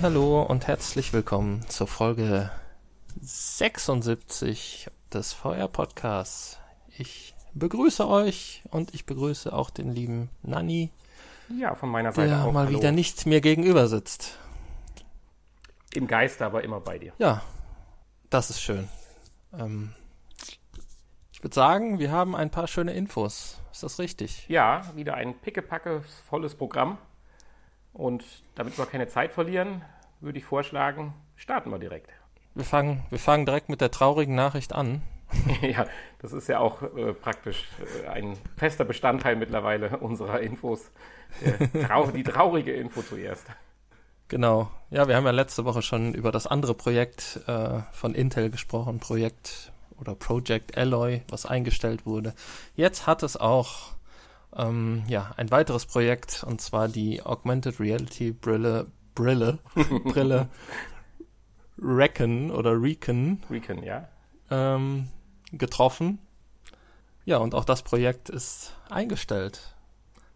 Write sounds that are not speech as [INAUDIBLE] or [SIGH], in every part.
Hallo und herzlich willkommen zur Folge 76 des VR Podcasts. Ich begrüße euch und ich begrüße auch den lieben Nanni. Ja, von meiner Seite der auch. mal Hallo. wieder nicht mir gegenüber sitzt. Im Geiste, aber immer bei dir. Ja, das ist schön. Ähm, ich würde sagen, wir haben ein paar schöne Infos. Ist das richtig? Ja, wieder ein pickepacke volles Programm. Und damit wir keine Zeit verlieren, würde ich vorschlagen, starten wir direkt. Wir fangen, wir fangen direkt mit der traurigen Nachricht an. [LAUGHS] ja, das ist ja auch äh, praktisch äh, ein fester Bestandteil mittlerweile unserer Infos. Äh, trau die traurige Info zuerst. Genau. Ja, wir haben ja letzte Woche schon über das andere Projekt äh, von Intel gesprochen, Projekt oder Project Alloy, was eingestellt wurde. Jetzt hat es auch ähm, ja, ein weiteres Projekt, und zwar die Augmented Reality Brille, Brille, [LAUGHS] Brille Recon oder Recon Recon, ja. ähm, getroffen. Ja, und auch das Projekt ist eingestellt.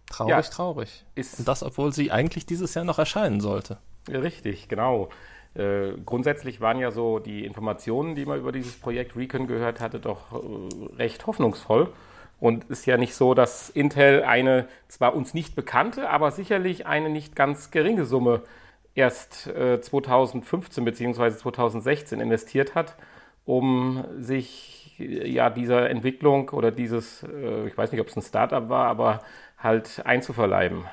Traurig, Ja. traurig. Ist Und das, obwohl sie eigentlich dieses Jahr noch erscheinen sollte. Richtig, genau. Äh, grundsätzlich waren ja so die Informationen, die man über dieses Projekt Recon gehört hatte, doch äh, recht hoffnungsvoll. Und ist ja nicht so, dass Intel eine zwar uns nicht bekannte, aber sicherlich eine nicht ganz geringe Summe erst äh, 2015 bzw. 2016 investiert hat, um sich äh, ja dieser Entwicklung oder dieses, äh, ich weiß nicht, ob es ein Startup war, aber halt einzuverleiben.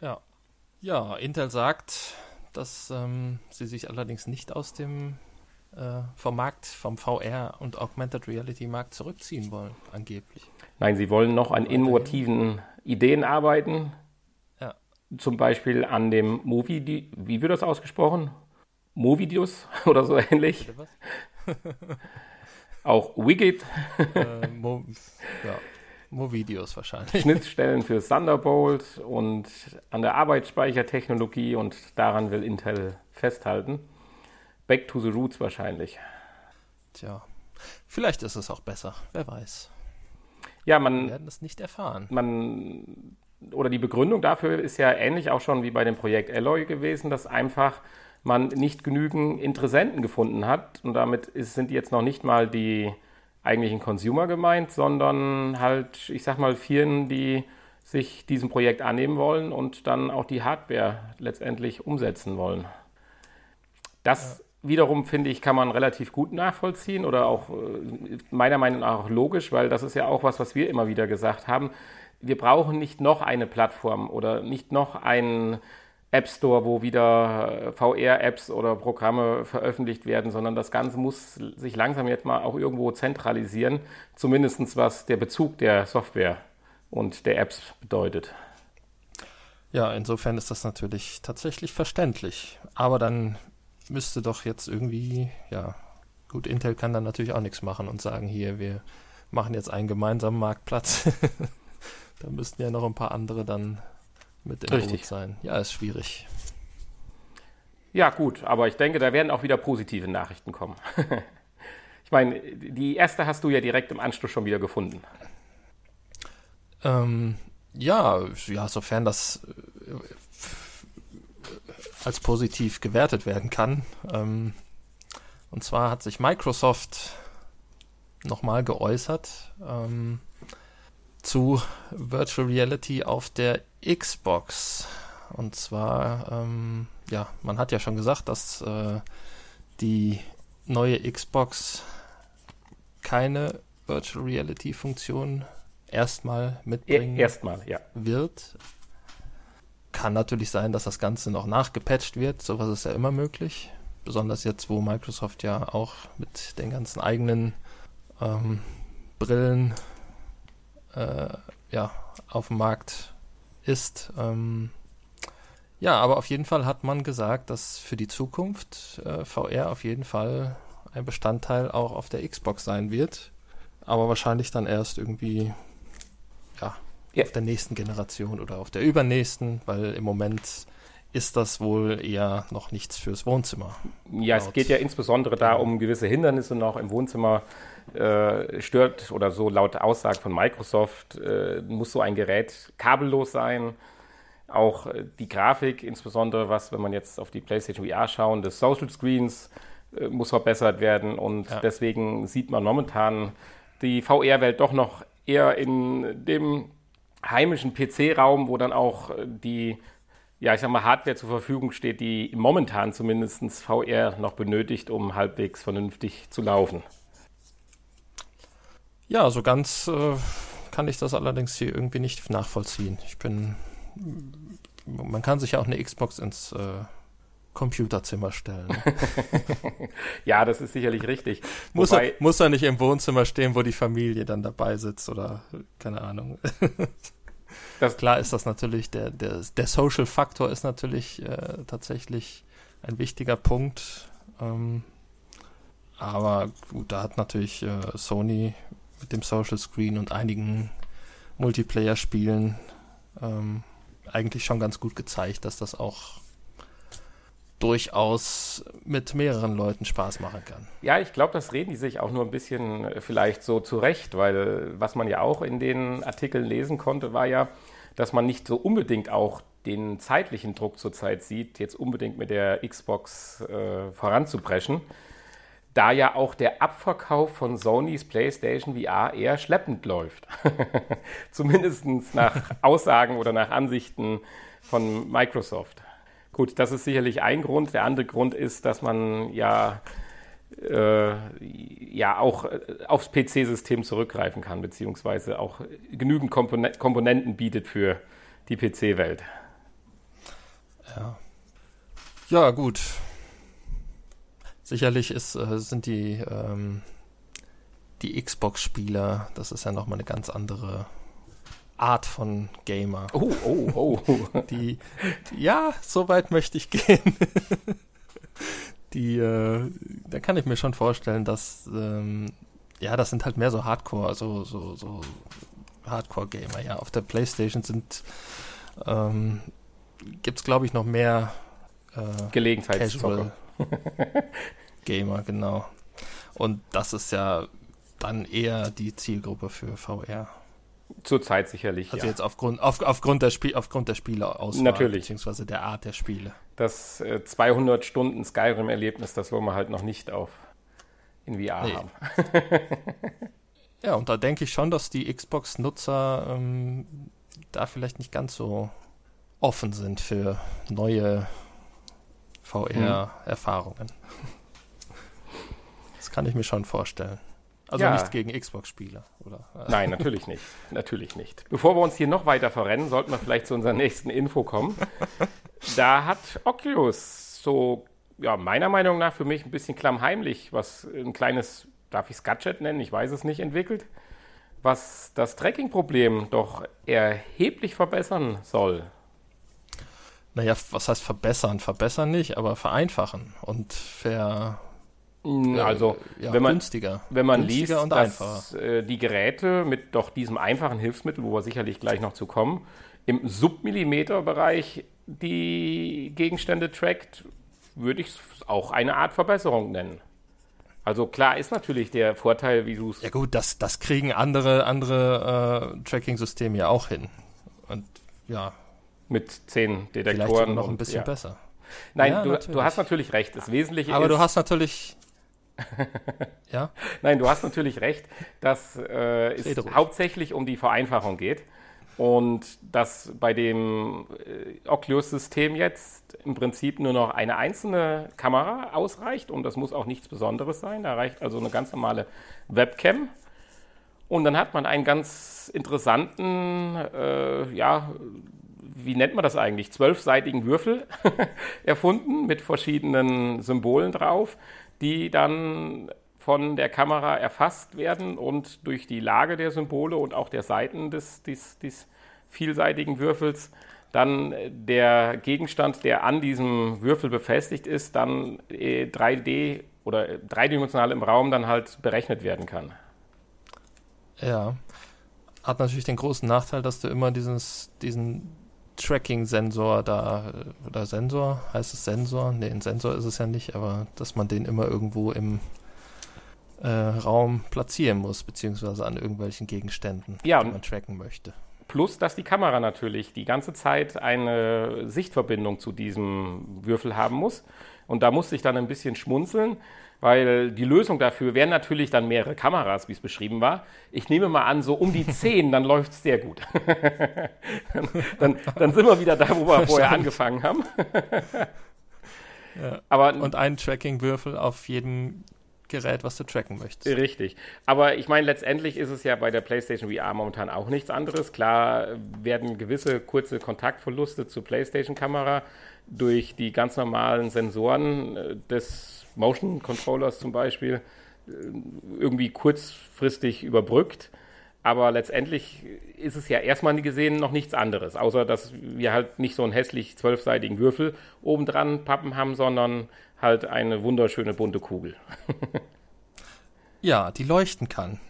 Ja. Ja, Intel sagt, dass ähm, sie sich allerdings nicht aus dem vom Markt, vom VR und Augmented Reality Markt zurückziehen wollen, angeblich. Nein, sie wollen noch an innovativen Ideen arbeiten. Ja. Zum Beispiel an dem Movie, wie wird das ausgesprochen? Movidius [LAUGHS] oder so ähnlich. [LAUGHS] Auch Widget, äh, [LAUGHS] Mo ja. Mo-Videos wahrscheinlich. Schnittstellen für Thunderbolt und an der Arbeitsspeichertechnologie und daran will Intel festhalten. Back to the roots wahrscheinlich. Tja. Vielleicht ist es auch besser. Wer weiß. Ja, Wir man, werden es nicht erfahren. man oder die Begründung dafür ist ja ähnlich auch schon wie bei dem Projekt Alloy gewesen, dass einfach man nicht genügend Interessenten gefunden hat und damit ist, sind jetzt noch nicht mal die eigentlichen Consumer gemeint, sondern halt, ich sag mal, Firmen, die sich diesem Projekt annehmen wollen und dann auch die Hardware letztendlich umsetzen wollen. Das wiederum, finde ich, kann man relativ gut nachvollziehen oder auch äh, meiner Meinung nach auch logisch, weil das ist ja auch was, was wir immer wieder gesagt haben. Wir brauchen nicht noch eine Plattform oder nicht noch einen App Store, wo wieder VR-Apps oder Programme veröffentlicht werden, sondern das Ganze muss sich langsam jetzt mal auch irgendwo zentralisieren, zumindest was der Bezug der Software und der Apps bedeutet. Ja, insofern ist das natürlich tatsächlich verständlich. Aber dann müsste doch jetzt irgendwie, ja, gut, Intel kann dann natürlich auch nichts machen und sagen, hier, wir machen jetzt einen gemeinsamen Marktplatz. [LAUGHS] da müssten ja noch ein paar andere dann mit im Richtig. Boot sein. Ja, ist schwierig. Ja, gut, aber ich denke, da werden auch wieder positive Nachrichten kommen. [LAUGHS] ich meine, die erste hast du ja direkt im Anschluss schon wieder gefunden. Ähm, ja, ja, sofern das als positiv gewertet werden kann. Ähm, und zwar hat sich Microsoft nochmal geäußert ähm, zu Virtual Reality auf der Xbox. Und zwar, ähm, ja, man hat ja schon gesagt, dass äh, die neue Xbox keine Virtual Reality Funktion erstmal E mitbringen Erstmal, ja. wird. Kann natürlich sein, dass das Ganze noch nachgepatcht wird. Sowas ist ja immer möglich. Besonders jetzt, wo Microsoft ja auch mit den ganzen eigenen ähm, Brillen äh, ja, auf dem Markt ist. Ähm, ja, aber auf jeden Fall hat man gesagt, dass für die Zukunft äh, VR auf jeden Fall ein Bestandteil auch auf der Xbox sein wird. Aber wahrscheinlich dann erst irgendwie ja, Ja. auf der nächsten Generation oder auf der übernächsten, weil im Moment ist das wohl eher noch nichts fürs Wohnzimmer. Ja, es geht ja insbesondere da um gewisse Hindernisse noch im Wohnzimmer. Äh, stört oder so laut Aussage von Microsoft, äh, muss so ein Gerät kabellos sein. Auch äh, die Grafik, insbesondere was, wenn man jetzt auf die PlayStation VR schauen, des Social Screens äh, muss verbessert werden. Und ja. deswegen sieht man momentan die VR-Welt doch noch eher in dem heimischen PC-Raum, wo dann auch äh, die, ja, ich sag mal, Hardware zur Verfügung steht, die momentan zumindest VR noch benötigt, um halbwegs vernünftig zu laufen. Ja, so ganz äh, kann ich das allerdings hier irgendwie nicht nachvollziehen. Ich bin, man kann sich ja auch eine Xbox ins äh, Computerzimmer stellen. [LAUGHS] Ja, das ist sicherlich richtig. Muss, Wobei, er, muss er nicht im Wohnzimmer stehen, wo die Familie dann dabei sitzt oder keine Ahnung. [LAUGHS] Das, Klar ist das natürlich, der, der, der Social Faktor ist natürlich äh, tatsächlich ein wichtiger Punkt. Ähm, aber gut, da hat natürlich äh, Sony mit dem Social Screen und einigen Multiplayer-Spielen ähm, eigentlich schon ganz gut gezeigt, dass das auch durchaus mit mehreren Leuten Spaß machen kann. Ja, ich glaube, das reden die sich auch nur ein bisschen äh, vielleicht so zurecht, weil was man ja auch in den Artikeln lesen konnte, war ja, dass man nicht so unbedingt auch den zeitlichen Druck zurzeit sieht, jetzt unbedingt mit der Xbox äh, voranzupreschen, da ja auch der Abverkauf von Sonys PlayStation VR eher schleppend läuft. [LAUGHS] Zumindest nach Aussagen oder nach Ansichten von Microsoft. Gut, das ist sicherlich ein Grund. Der andere Grund ist, dass man ja, äh, ja auch äh, aufs PC-System zurückgreifen kann, beziehungsweise auch genügend Kompon Komponenten bietet für die PC-Welt. Ja. Ja, gut. Sicherlich ist, äh, sind die, ähm, die Xbox-Spieler, das ist ja nochmal eine ganz andere Art von Gamer. Oh, oh, oh. [LAUGHS] Die, ja, so weit möchte ich gehen. [LAUGHS] Die, äh, da kann ich mir schon vorstellen, dass, ähm, ja, das sind halt mehr so Hardcore, so, so, so Hardcore-Gamer. Ja, auf der Playstation sind, ähm, gibt es, glaube ich, noch mehr äh, Gelegenheitszocker. [LAUGHS] Gamer, genau. Und das ist ja dann eher die Zielgruppe für VR. Zurzeit sicherlich. Also ja. jetzt aufgrund, auf, aufgrund der Spiel, aufgrund der Spieleauswahl, Natürlich. beziehungsweise der Art der Spiele. Das äh, 200 Stunden Skyrim-Erlebnis, das wollen wir halt noch nicht auf in VR nee. haben. [LAUGHS] ja, und da denke ich schon, dass die Xbox-Nutzer ähm, da vielleicht nicht ganz so offen sind für neue VR-Erfahrungen. Hm. Das kann ich mir schon vorstellen. Also ja. nichts gegen Xbox-Spieler, oder? [LAUGHS] Nein, natürlich nicht. Natürlich nicht. Bevor wir uns hier noch weiter verrennen, sollten wir vielleicht zu unserer nächsten Info kommen. da hat Oculus so, ja, meiner Meinung nach für mich ein bisschen klammheimlich, was ein kleines, darf ich es Gadget nennen, ich weiß es nicht, entwickelt, was das Tracking-Problem doch erheblich verbessern soll. Naja, was heißt verbessern? Verbessern nicht, aber vereinfachen und ver also, ja, wenn man, günstiger. Wenn man günstiger liest, dass äh, die Geräte mit doch diesem einfachen Hilfsmittel, wo wir sicherlich gleich noch zu kommen, im Submillimeter-Bereich die Gegenstände trackt, würde ich es auch eine Art Verbesserung nennen. Also klar ist natürlich der Vorteil, wie du es. Ja gut, das, das kriegen andere, andere äh, Tracking-Systeme ja auch hin. Und ja. Mit zehn Detektoren. Vielleicht noch ein bisschen ja. besser. Nein, ja, du, du, hast natürlich recht. Das Wesentliche Aber ist, du hast natürlich ja? [LAUGHS] Nein, du hast natürlich recht, dass äh, es hauptsächlich um die Vereinfachung geht. Und dass bei dem äh, Oculus-System jetzt im Prinzip nur noch eine einzelne Kamera ausreicht und das muss auch nichts Besonderes sein. Da reicht also eine ganz normale Webcam. Und dann hat man einen ganz interessanten, äh, ja, wie nennt man das eigentlich, zwölfseitigen Würfel [LAUGHS] erfunden mit verschiedenen Symbolen drauf, die dann von der Kamera erfasst werden und durch die Lage der Symbole und auch der Seiten des, des, des vielseitigen Würfels dann der Gegenstand, der an diesem Würfel befestigt ist, dann 3D äh, oder dreidimensional im Raum dann halt berechnet werden kann. Ja. Hat natürlich den großen Nachteil, dass du immer dieses, diesen Tracking-Sensor da, oder Sensor, heißt es Sensor? Ne, ein Sensor ist es ja nicht, aber dass man den immer irgendwo im äh, Raum platzieren muss, beziehungsweise an irgendwelchen Gegenständen, ja, die man tracken möchte. Plus, dass die Kamera natürlich die ganze Zeit eine Sichtverbindung zu diesem Würfel haben muss. Und da musste ich dann ein bisschen schmunzeln, weil die Lösung dafür wären natürlich dann mehrere Kameras, wie es beschrieben war. Ich nehme mal an, so um die zehn, dann läuft es sehr gut. [LAUGHS] dann, dann, sind wir wieder da, wo wir vorher angefangen haben. ja. Aber, Und ein Tracking-Würfel auf jedem Gerät, was du tracken möchtest. Richtig. Aber ich meine, letztendlich ist es ja bei der PlayStation VR momentan auch nichts anderes. Klar werden gewisse kurze Kontaktverluste zur PlayStation-Kamera durch die ganz normalen Sensoren äh, des Motion Controllers zum Beispiel äh, irgendwie kurzfristig überbrückt. Aber letztendlich ist es ja erstmal gesehen noch nichts anderes, außer dass wir halt nicht so einen hässlich zwölfseitigen Würfel obendran pappen haben, sondern halt eine wunderschöne bunte Kugel. [LAUGHS] ja, die leuchten kann.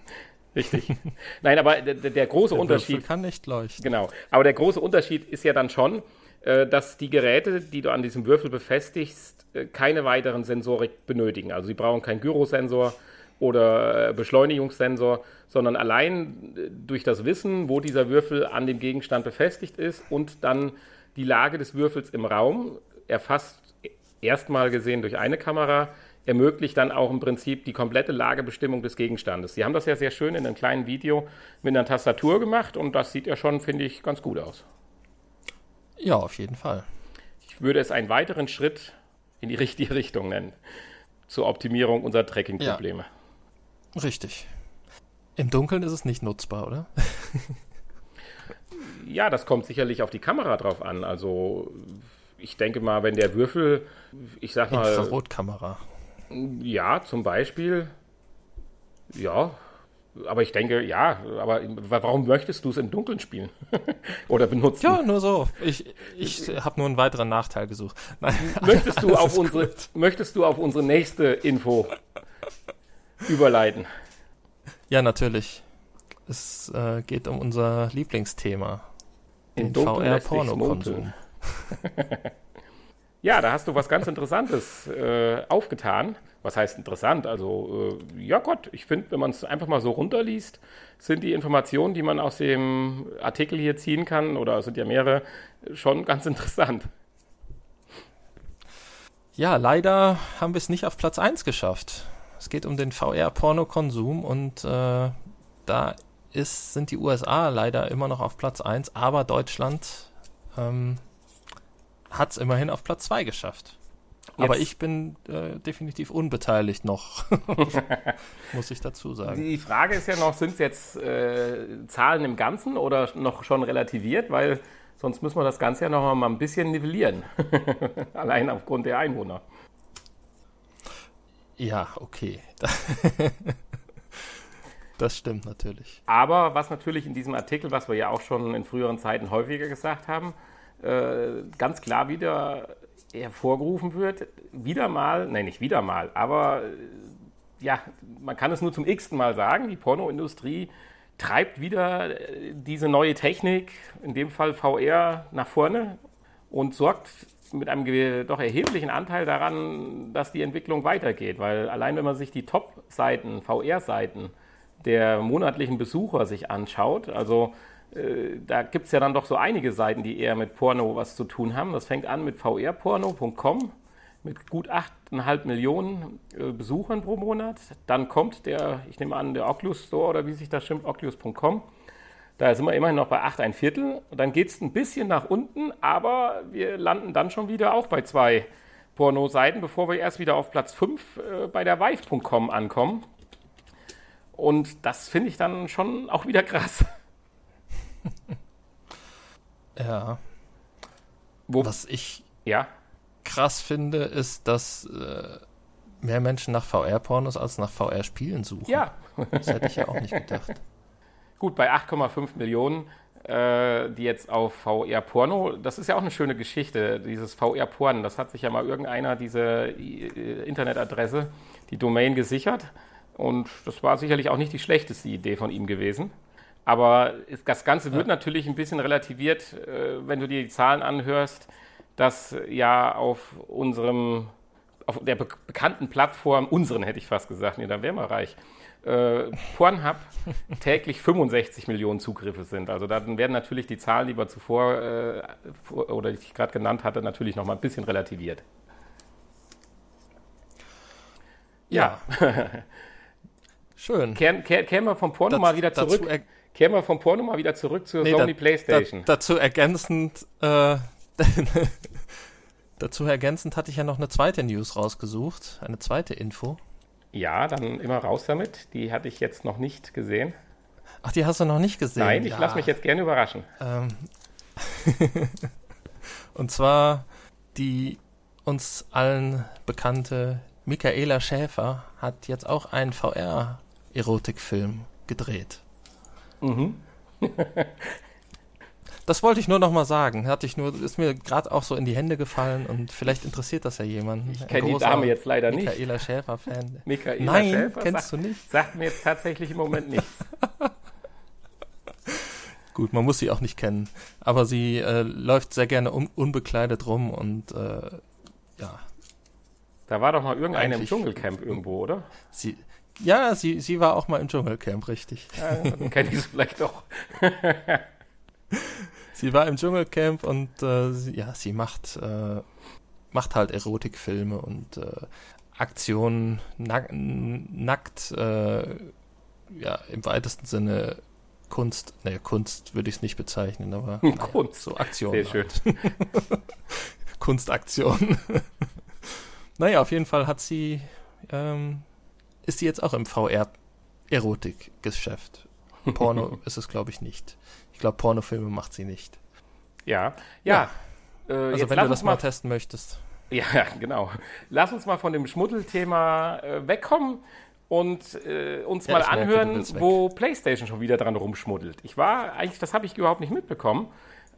Richtig. Nein, aber der, der große der Unterschied. Würfel kann nicht leuchten. Genau. Aber der große Unterschied ist ja dann schon, äh, dass die Geräte, die du an diesem Würfel befestigst, keine weiteren Sensorik benötigen. Also sie brauchen keinen Gyrosensor oder äh, Beschleunigungssensor, sondern allein durch das Wissen, wo dieser Würfel an dem Gegenstand befestigt ist und dann die Lage des Würfels im Raum, erfasst erstmal gesehen durch eine Kamera, ermöglicht dann auch im Prinzip die komplette Lagebestimmung des Gegenstandes. Sie haben das ja sehr schön in einem kleinen Video mit einer Tastatur gemacht und das sieht ja schon, finde ich, ganz gut aus. Ja, auf jeden Fall. Ich würde es einen weiteren Schritt in die richtige Richtung nennen. Zur Optimierung unserer Tracking-Probleme. Ja, richtig. Im Dunkeln ist es nicht nutzbar, oder? ja, das kommt sicherlich auf die Kamera drauf an. Also ich denke mal, wenn der Würfel, ich sag mal. Infrarotkamera. Ja, zum Beispiel. Ja, aber ich denke, ja, aber warum möchtest du es im Dunkeln spielen? [LAUGHS] Oder benutzen? Ja, nur so. Ich, ich habe nur einen weiteren Nachteil gesucht. [LAUGHS] Nein, möchtest, du [LAUGHS] auf unsere, möchtest du auf unsere nächste Info überleiten? Ja, natürlich. Es äh, geht um unser Lieblingsthema. Den VR-Pornokonsum. ja, da hast du was ganz Interessantes äh, aufgetan was heißt interessant? Also, äh, ja Gott, ich finde, wenn man es einfach mal so runterliest, sind die Informationen, die man aus dem Artikel hier ziehen kann, oder sind ja mehrere, schon ganz interessant. Ja, leider haben wir es nicht auf Platz 1 geschafft. Es geht um den VR-Pornokonsum und äh, da ist, sind die USA leider immer noch auf Platz 1, aber Deutschland ähm, hat es immerhin auf Platz 2 geschafft. Aber ich bin äh, definitiv unbeteiligt noch, [LAUGHS] muss ich dazu sagen. Die Frage ist ja noch, sind es jetzt äh, Zahlen im Ganzen oder noch schon relativiert? Weil sonst müssen wir das Ganze ja noch mal ein bisschen nivellieren. [LAUGHS] Allein aufgrund der Einwohner. Ja, okay. [LAUGHS] Das stimmt natürlich. Aber was natürlich in diesem Artikel, was wir ja auch schon in früheren Zeiten häufiger gesagt haben, äh, ganz klar wieder hervorgerufen wird, wieder mal, nein, nicht wieder mal, aber ja, man kann es nur zum x-ten Mal sagen, die Pornoindustrie treibt wieder äh, diese neue Technik, in dem Fall VR, nach vorne und sorgt mit einem doch erheblichen Anteil daran, dass die Entwicklung weitergeht. Weil allein wenn man sich die Top-Seiten, VR-Seiten der monatlichen Besucher sich anschaut, also äh, da gibt es ja dann doch so einige Seiten, die eher mit Porno was zu tun haben. Das fängt an mit vrporno.com mit gut 8,5 Millionen äh, Besuchern pro Monat. Dann kommt der, ich nehme an, der Oculus Store oder wie sich das stimmt, oculus.com. Da sind wir immerhin noch bei 8 ein Viertel. Und dann geht es ein bisschen nach unten, aber wir landen dann schon wieder auch bei zwei Porno-Seiten, bevor wir erst wieder auf Platz 5 äh, bei der Vive.com ankommen. Und das finde ich dann schon auch wieder [LAUGHS] krass. [LAUGHS] ja. Wo, Was ich ja? krass finde, ist, dass äh, mehr Menschen nach VR-Pornos als nach VR-Spielen suchen. Ja. das hätte ich ja auch nicht gedacht. [LAUGHS] Gut, bei 8,5 Millionen, äh, die jetzt auf VR-Porno, das ist ja auch eine schöne Geschichte, dieses VR-Porn, das hat sich ja mal irgendeiner diese äh, Internetadresse, die Domain gesichert. Und das war sicherlich auch nicht die schlechteste Idee von ihm gewesen. Aber das Ganze wird ja. natürlich ein bisschen relativiert, äh, wenn du dir die Zahlen anhörst, dass ja auf unserem, auf der be bekannten Plattform, unseren hätte ich fast gesagt, nee, dann wären wir reich, äh, Pornhub [LAUGHS] täglich 65 Millionen Zugriffe sind. Also dann werden natürlich die Zahlen, die wir zuvor äh, oder die ich gerade genannt hatte, natürlich noch mal ein bisschen relativiert. Ja. [LAUGHS] Schön. Kehren, kehren wir vom Porno Das- mal wieder zurück. er- Kehren wir vom Porno mal wieder zurück zur Nee, Sony da- PlayStation. Da, dazu ergänzend, äh, [LAUGHS] dazu ergänzend hatte ich ja noch eine zweite News rausgesucht, eine zweite Info. ja, dann immer raus damit. Die hatte ich jetzt noch nicht gesehen. Ach, die hast du noch nicht gesehen? Nein, ich Ja. lasse mich jetzt gerne überraschen. Ähm, [LAUGHS] und zwar die uns allen bekannte Michaela Schäfer hat jetzt auch einen VR-Erotikfilm gedreht. Mhm. [LAUGHS] Das wollte ich nur noch mal sagen. Hatte ich nur, ist mir gerade auch so in die Hände gefallen und vielleicht interessiert das ja jemanden. Ich kenne die Dame jetzt leider nicht. Michaela Schäfer-Fan. [LAUGHS] Michaela Nein, Schäfer kennst sagt, du nicht. sagt mir jetzt tatsächlich im Moment nichts. [LAUGHS] Gut, man muss sie auch nicht kennen. Aber sie äh, läuft sehr gerne un unbekleidet rum und äh, ja, Da war doch mal irgendeine im Dschungelcamp irgendwo, oder? sie, ja, sie, sie war auch mal im Dschungelcamp, richtig. Ja, dann [LAUGHS] kenne ich es vielleicht doch. [LAUGHS] Sie war im Dschungelcamp und äh, sie, ja, sie macht, äh, macht halt Erotikfilme und äh, Aktionen nack, nackt, äh, ja, im weitesten Sinne Kunst, ne, Kunst würde ich es nicht bezeichnen, aber [LAUGHS] naja, Kunst. so Aktionen. Sehr schön. Halt. Kunstaktion. naja, auf jeden Fall hat sie, ähm, ist sie jetzt auch im VR-Erotik-Geschäft. [LAUGHS] Porno ist es, glaube ich, nicht. Ich glaube, Pornofilme macht sie nicht. Ja, ja. Äh, Also wenn du das mal mal testen möchtest. [LAUGHS] Ja, genau. Lass uns mal von dem Schmuddelthema äh, wegkommen und äh, uns Ja, mal merke, anhören, weg. wo PlayStation schon wieder dran rumschmuddelt. Ich war eigentlich, das habe ich überhaupt nicht mitbekommen.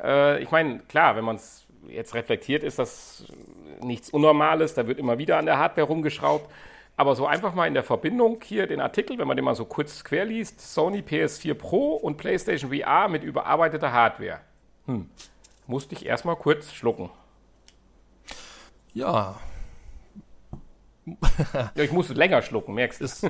Äh, ich meine, klar, wenn man es jetzt reflektiert, ist das nichts Unnormales. Da wird immer wieder an der Hardware rumgeschraubt. Aber so einfach mal in der Verbindung hier den Artikel, wenn man den mal so kurz quer liest, Sony PS4 Pro und PlayStation VR mit überarbeiteter Hardware. Hm. Musste ich erstmal kurz schlucken. Ja, [LAUGHS] Ja, ich musste länger schlucken, merkst du? ist,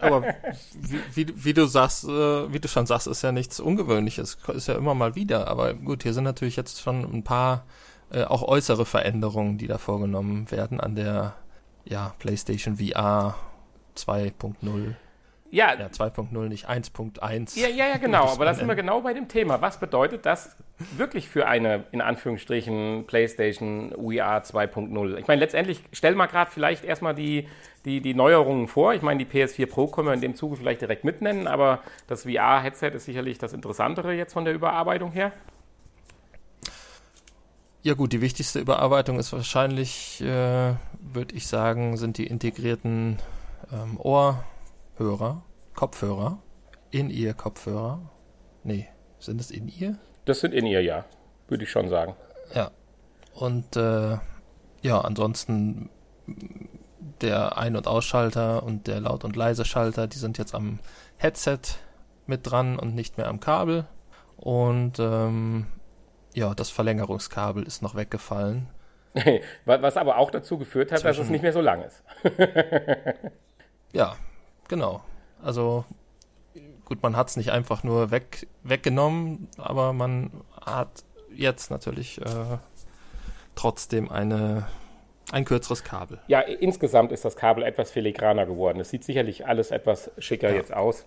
aber wie, wie, wie du sagst, äh, wie du schon sagst, ist ja nichts Ungewöhnliches. Ist ja immer mal wieder. Aber gut, hier sind natürlich jetzt schon ein paar äh, auch äußere Veränderungen, die da vorgenommen werden an der ja, PlayStation VR 2.0. Ja, Ja, 2.0, nicht 1.1. Ja, ja, ja, genau. [LAUGHS] Aber da sind wir genau bei dem Thema. Was bedeutet das wirklich für eine, in Anführungsstrichen, PlayStation VR 2.0? Ich meine, letztendlich, stell mal gerade vielleicht erstmal die, die, die Neuerungen vor. Ich meine, die PS4 Pro können wir in dem Zuge vielleicht direkt mitnennen, aber das VR-Headset ist sicherlich das Interessantere jetzt von der Überarbeitung her. Ja gut, die wichtigste Überarbeitung ist wahrscheinlich, äh, würde ich sagen, sind die integrierten ähm, Ohrhörer, Kopfhörer, In-Ear-Kopfhörer. Nee, sind es In-Ear? Das sind in ihr, ja. Würde ich schon sagen. Ja. Und äh, ja, ansonsten der Ein- und Ausschalter und der Laut- und Leise-Schalter, die sind jetzt am Headset mit dran und nicht mehr am Kabel. Und ähm, ja, das Verlängerungskabel ist noch weggefallen. [LAUGHS] Was aber auch dazu geführt hat, dass es Zwischen- nicht mehr so lang ist. [LAUGHS] Ja, genau. Also gut, man hat es nicht einfach nur weg, weggenommen, aber man hat jetzt natürlich äh, trotzdem eine, ein kürzeres Kabel. Ja, insgesamt ist das Kabel etwas filigraner geworden. Es sieht sicherlich alles etwas schicker Ja. jetzt aus.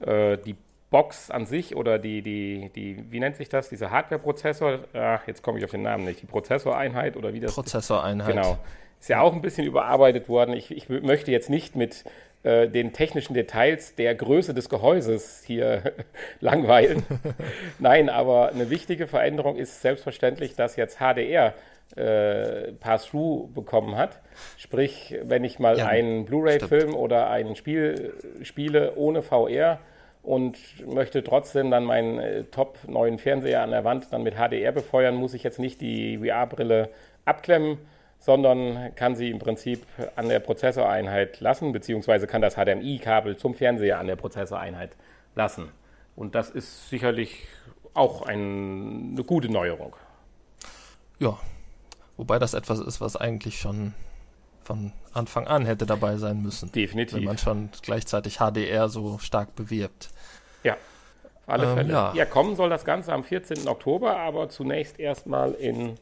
Äh, die Box an sich oder die, die, die, wie nennt sich das, dieser Hardware-Prozessor, ach, jetzt komme ich auf den Namen nicht, die Prozessoreinheit oder wie das Prozessoreinheit. Genau. Ist ja auch ein bisschen überarbeitet worden. Ich, ich möchte jetzt nicht mit äh, den technischen Details der Größe des Gehäuses hier [LAUGHS] langweilen. [LAUGHS] Nein, aber eine wichtige Veränderung ist selbstverständlich, dass jetzt HDR äh, Pass-Through bekommen hat. Sprich, wenn ich mal Ja, einen Blu-ray-Film oder ein Spiel spiele ohne VR und möchte trotzdem dann meinen äh, top neuen Fernseher an der Wand dann mit HDR befeuern, muss ich jetzt nicht die VR-Brille abklemmen, sondern kann sie im Prinzip an der Prozessoreinheit lassen, beziehungsweise kann das HDMI-Kabel zum Fernseher an der Prozessoreinheit lassen. Und das ist sicherlich auch ein, eine gute Neuerung. Ja. Wobei das etwas ist, was eigentlich schon von Anfang an hätte dabei sein müssen. Definitiv. Wenn man schon gleichzeitig HDR so stark bewirbt. Ja, auf alle Ähm, Fälle. ja. ja, kommen soll das Ganze am 14. Oktober, aber zunächst erstmal in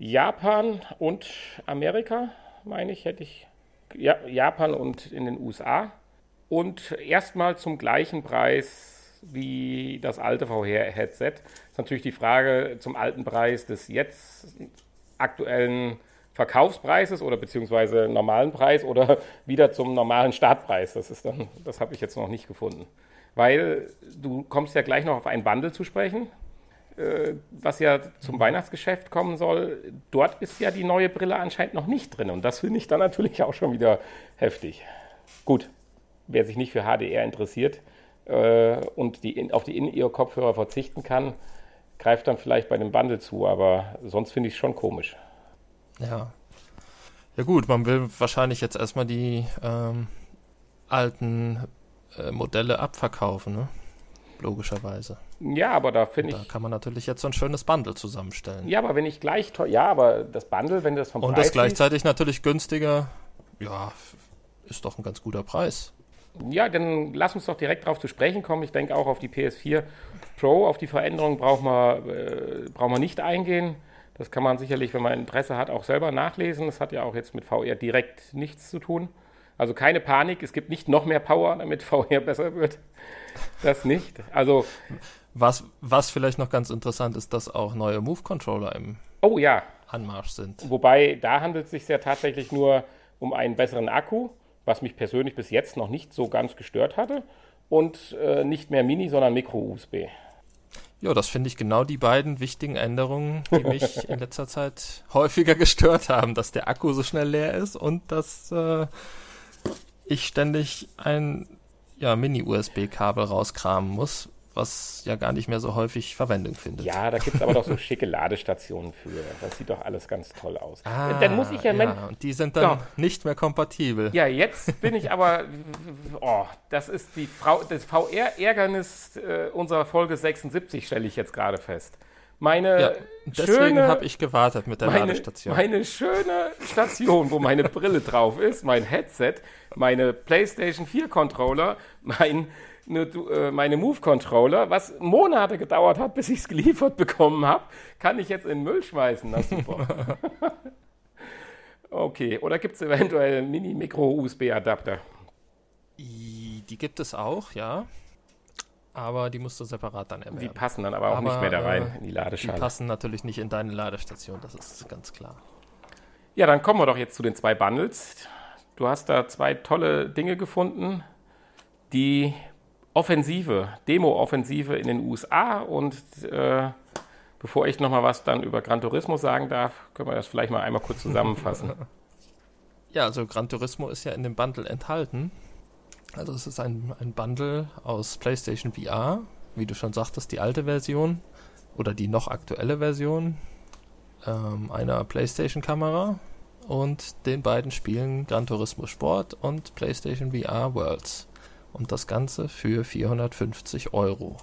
Japan und Amerika, meine ich, hätte ich. Ja, Japan und in den USA. Und erstmal zum gleichen Preis wie das alte VR-Headset. Ist natürlich die Frage zum alten Preis des jetzt aktuellen Verkaufspreises oder beziehungsweise normalen Preis oder [LAUGHS] wieder zum normalen Startpreis. Das ist dann, das habe ich jetzt noch nicht gefunden. Weil du kommst ja gleich noch auf ein Bundle zu sprechen, äh, was ja zum Weihnachtsgeschäft kommen soll. Dort ist ja die neue Brille anscheinend noch nicht drin und das finde ich dann natürlich auch schon wieder heftig. Gut, wer sich nicht für HDR interessiert äh, und die in, auf die In-Ear-Kopfhörer verzichten kann, greift dann vielleicht bei dem Bundle zu, aber sonst finde ich es schon komisch. Ja. Ja gut, man will wahrscheinlich jetzt erstmal die ähm, alten äh, Modelle abverkaufen, ne? Logischerweise. Ja, aber da finde Da ich. kann man natürlich jetzt so ein schönes Bundle zusammenstellen. Ja, aber wenn ich gleich. Ja, aber das Bundle, wenn du das vom Und Preis das gleichzeitig natürlich günstiger. Ja, ist doch ein ganz guter Preis. Ja, dann lass uns doch direkt darauf zu sprechen kommen. Ich denke auch auf die PS4 Pro, auf die Veränderung braucht man, äh, braucht man nicht eingehen. Das kann man sicherlich, wenn man Interesse hat, auch selber nachlesen. Das hat ja auch jetzt mit VR direkt nichts zu tun. Also keine Panik, es gibt nicht noch mehr Power, damit [LAUGHS] VR besser wird. Das nicht. Also, Was, was vielleicht noch ganz interessant ist, dass auch neue Move-Controller im oh ja, Anmarsch sind. Wobei, da handelt es sich ja tatsächlich nur um einen besseren Akku, was mich persönlich bis jetzt noch nicht so ganz gestört hatte. Und äh, nicht mehr Mini, sondern Micro-USB. Ja, das finde ich genau die beiden wichtigen Änderungen, die mich [LAUGHS] in letzter Zeit häufiger gestört haben, dass der Akku so schnell leer ist und dass äh, ich ständig ein ja, Mini-USB-Kabel rauskramen muss, was ja gar nicht mehr so häufig Verwendung findet. Ja, da gibt es aber doch so schicke Ladestationen für. Das sieht doch alles ganz toll aus. Ah, dann muss ich ja, mein, und die sind dann Ja. nicht mehr kompatibel. Ja, jetzt bin ich aber. Oh, das ist die Frau, das VR-Ärgernis äh, unserer Folge 76, stelle ich jetzt gerade fest. Meine Ja, deswegen habe ich gewartet mit der meine, Ladestation. meine schöne Station, wo meine Brille drauf ist, mein Headset, meine PlayStation 4 Controller, mein, ne, du- äh, meine Move Controller, was Monate gedauert hat, bis ich es geliefert bekommen habe, kann ich jetzt in den Müll schmeißen. Na super. [LAUGHS] okay, oder gibt es eventuell Mini-Micro-USB-Adapter? Die gibt es auch, ja. Aber die musst du separat dann erwerben. Die passen dann aber auch Aber, nicht mehr da rein äh, in die Die Ladeschale. passen natürlich nicht in deine Ladestation, das ist ganz klar. Ja, dann kommen wir doch jetzt zu den zwei Bundles. Du hast da zwei tolle Dinge gefunden. Die Offensive, Demo-Offensive in den USA. Und äh, bevor ich nochmal was dann über Gran Turismo sagen darf, können wir das vielleicht mal einmal kurz zusammenfassen. [LAUGHS] Ja, also Gran Turismo ist ja in dem Bundle enthalten. Also es ist ein, ein Bundle aus PlayStation VR, wie du schon sagtest, die alte Version oder die noch aktuelle Version ähm, einer PlayStation-Kamera und den beiden Spielen Gran Turismo Sport und PlayStation VR Worlds. Und das Ganze für 450 Euro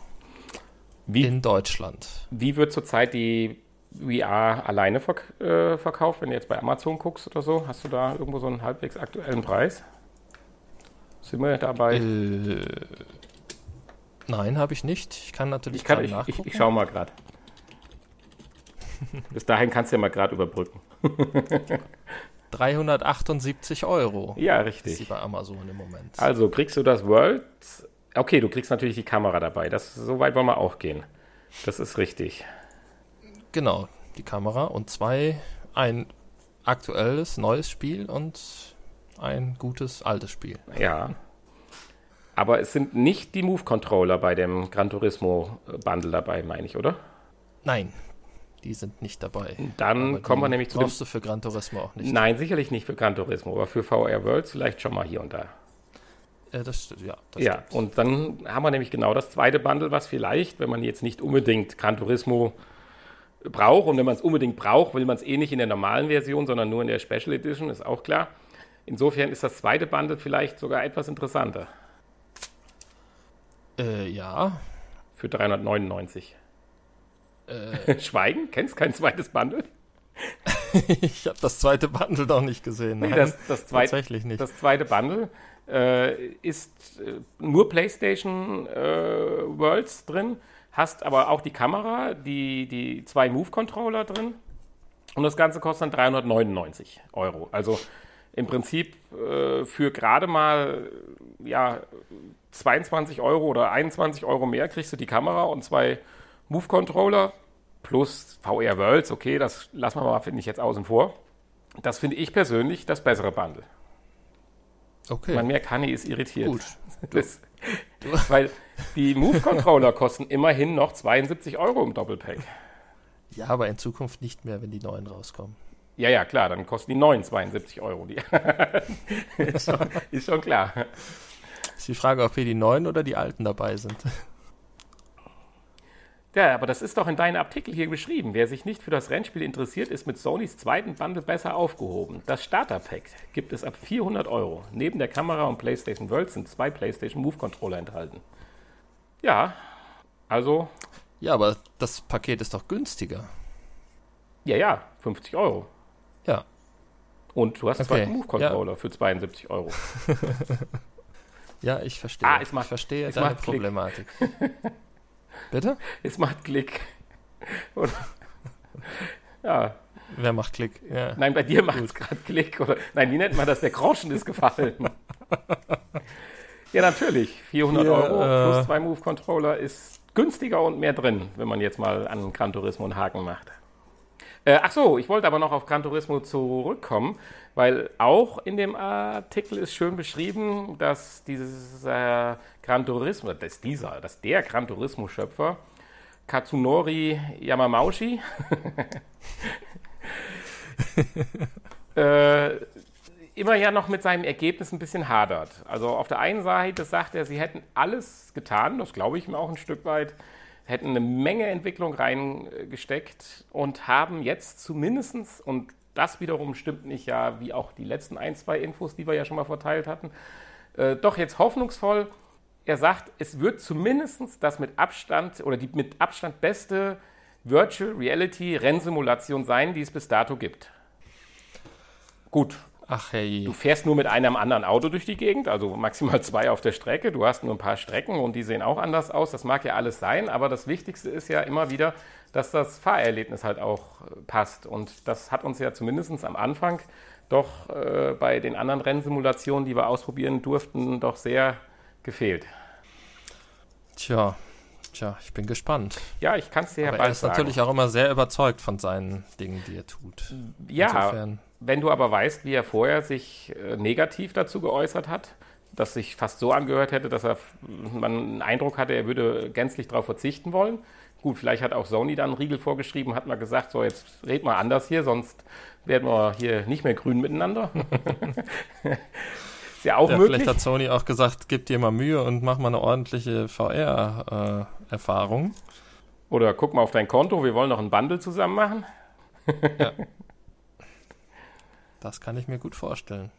Wie, in Deutschland. wie wird zurzeit die VR alleine verk äh, verkauft, wenn du jetzt bei Amazon guckst oder so? Hast du da irgendwo so einen halbwegs aktuellen Preis? Sind wir dabei? Äh, nein, habe ich nicht. Ich kann natürlich Ich, kann, ich, ich, nachgucken. ich schau mal gerade. [LAUGHS] Bis dahin kannst du ja mal gerade überbrücken. [LAUGHS] 378 Euro Ja, ist sie richtig. bei Amazon im Moment. Also kriegst du das World. Okay, du kriegst natürlich die Kamera dabei. Das, so weit wollen wir auch gehen. Das ist richtig. Genau, die Kamera und zwei, ein aktuelles, neues Spiel und ein gutes, altes Spiel. Ja. Aber es sind nicht die Move-Controller bei dem Gran Turismo Bundle dabei, meine ich, oder? Nein, die sind nicht dabei. Dann Aber kommen wir nämlich zu dem. du für Gran Turismo auch nicht. Nein, sicherlich nicht für Gran Turismo, aber für VR Worlds vielleicht schon mal hier und da. Äh, das, ja, das Ja, stimmt. und dann haben wir nämlich genau das zweite Bundle, was vielleicht, wenn man jetzt nicht unbedingt Gran Turismo braucht und wenn man es unbedingt braucht, will man es eh nicht in der normalen Version, sondern nur in der Special Edition, ist auch klar. Insofern ist das zweite Bundle vielleicht sogar etwas interessanter Äh, ja, für 399. äh, [LAUGHS] Schweigen? Kennst kein zweites Bundle? [LAUGHS] ich habe das zweite Bundle doch nicht gesehen. Nee, das, das zweite, tatsächlich nicht. Das zweite Bundle äh, ist äh, nur PlayStation äh, Worlds drin, hast aber auch die Kamera, die, die zwei Move-Controller drin und das Ganze kostet dann 399 Euro. Also im Prinzip äh, für gerade mal ja, 22 Euro oder 21 Euro mehr kriegst du die Kamera und zwei Move-Controller plus VR Worlds. Okay, das lassen wir mal, finde ich, jetzt außen vor. Das finde ich persönlich das bessere Bundle. Okay. Man merkt, Honey ist irritiert. Gut. [LAUGHS] Das, weil die Move-Controller kosten immerhin noch 72 Euro im Doppelpack. Ja, aber in Zukunft nicht mehr, wenn die neuen rauskommen. Ja, ja, klar, dann kosten die neuen 72 Euro. Die ist, [LAUGHS] schon, ist schon klar. Ist die Frage, ob hier die neuen oder die alten dabei sind. Ja, aber das ist doch in deinem Artikel hier beschrieben. Wer sich nicht für das Rennspiel interessiert, ist mit Sonys zweiten Bundle besser aufgehoben. Das Starter-Pack gibt es ab 400 Euro. Neben der Kamera und PlayStation World sind zwei PlayStation Move-Controller enthalten. Ja, also. Ja, aber das Paket ist doch günstiger. Ja, ja, 50 Euro. Ja. Und du hast Okay, zwei Move-Controller für 72 Euro. [LAUGHS] Ja, ich verstehe. Ah, es macht- ich verstehe es deine. Problematik. [LAUGHS] Bitte? Es macht Klick. Oder? [LAUGHS] Ja, Wer macht Klick? Ja. nein, bei dir macht es gerade Klick. Oder, nein, wie nennt man das? Der Groschen ist gefallen. ja, natürlich. 400 Hier, Euro äh, plus zwei Move-Controller ist günstiger und mehr drin, wenn man jetzt mal an Gran Turismo einen Haken macht. Äh, ach so, ich wollte aber noch auf Gran Turismo zurückkommen, weil auch in dem Artikel ist schön beschrieben, dass dieses äh, Gran Turismo, dass dieser, dass der Gran Turismo-Schöpfer Katsunori Yamamauchi [LAUGHS] äh, immer ja noch mit seinem Ergebnis ein bisschen hadert. Also auf der einen Seite sagt er, sie hätten alles getan, das glaube ich mir auch ein Stück weit, hätten eine Menge Entwicklung reingesteckt und haben jetzt zumindestens und das wiederum stimmt nicht ja, wie auch die letzten ein, zwei Infos, die wir ja schon mal verteilt hatten, äh, doch jetzt hoffnungsvoll. Er sagt, es wird zumindest das mit Abstand oder die mit Abstand beste Virtual Reality Rennsimulation sein, die es bis dato gibt. Gut, Ach hey. Du fährst nur mit einem anderen Auto durch die Gegend, also maximal zwei auf der Strecke. Du hast nur ein paar Strecken und die sehen auch anders aus. Das mag ja alles sein, aber das Wichtigste ist ja immer wieder, dass das Fahrerlebnis halt auch äh, passt. Und das hat uns ja zumindest am Anfang doch äh, bei den anderen Rennsimulationen, die wir ausprobieren durften, doch sehr gefehlt. Tja, tja, ich bin gespannt. Ja, ich kann es dir ja Aber er bald ist sagen. natürlich auch immer sehr überzeugt von seinen Dingen, die er tut. Ja, Insofern- wenn du aber weißt, wie er vorher sich äh, negativ dazu geäußert hat, dass sich fast so angehört hätte, dass er man einen Eindruck hatte, er würde gänzlich darauf verzichten wollen. Gut, vielleicht hat auch Sony dann einen Riegel vorgeschrieben, hat mal gesagt, so jetzt red mal anders hier, sonst werden wir hier nicht mehr grün miteinander. [LAUGHS] [LAUGHS] Ist ja auch Ja, möglich. vielleicht hat Sony auch gesagt, gib dir mal Mühe und mach mal eine ordentliche VR-Erfahrung. Oder guck mal auf dein Konto, wir wollen noch ein Bundle zusammen machen. [LAUGHS] das kann ich mir gut vorstellen.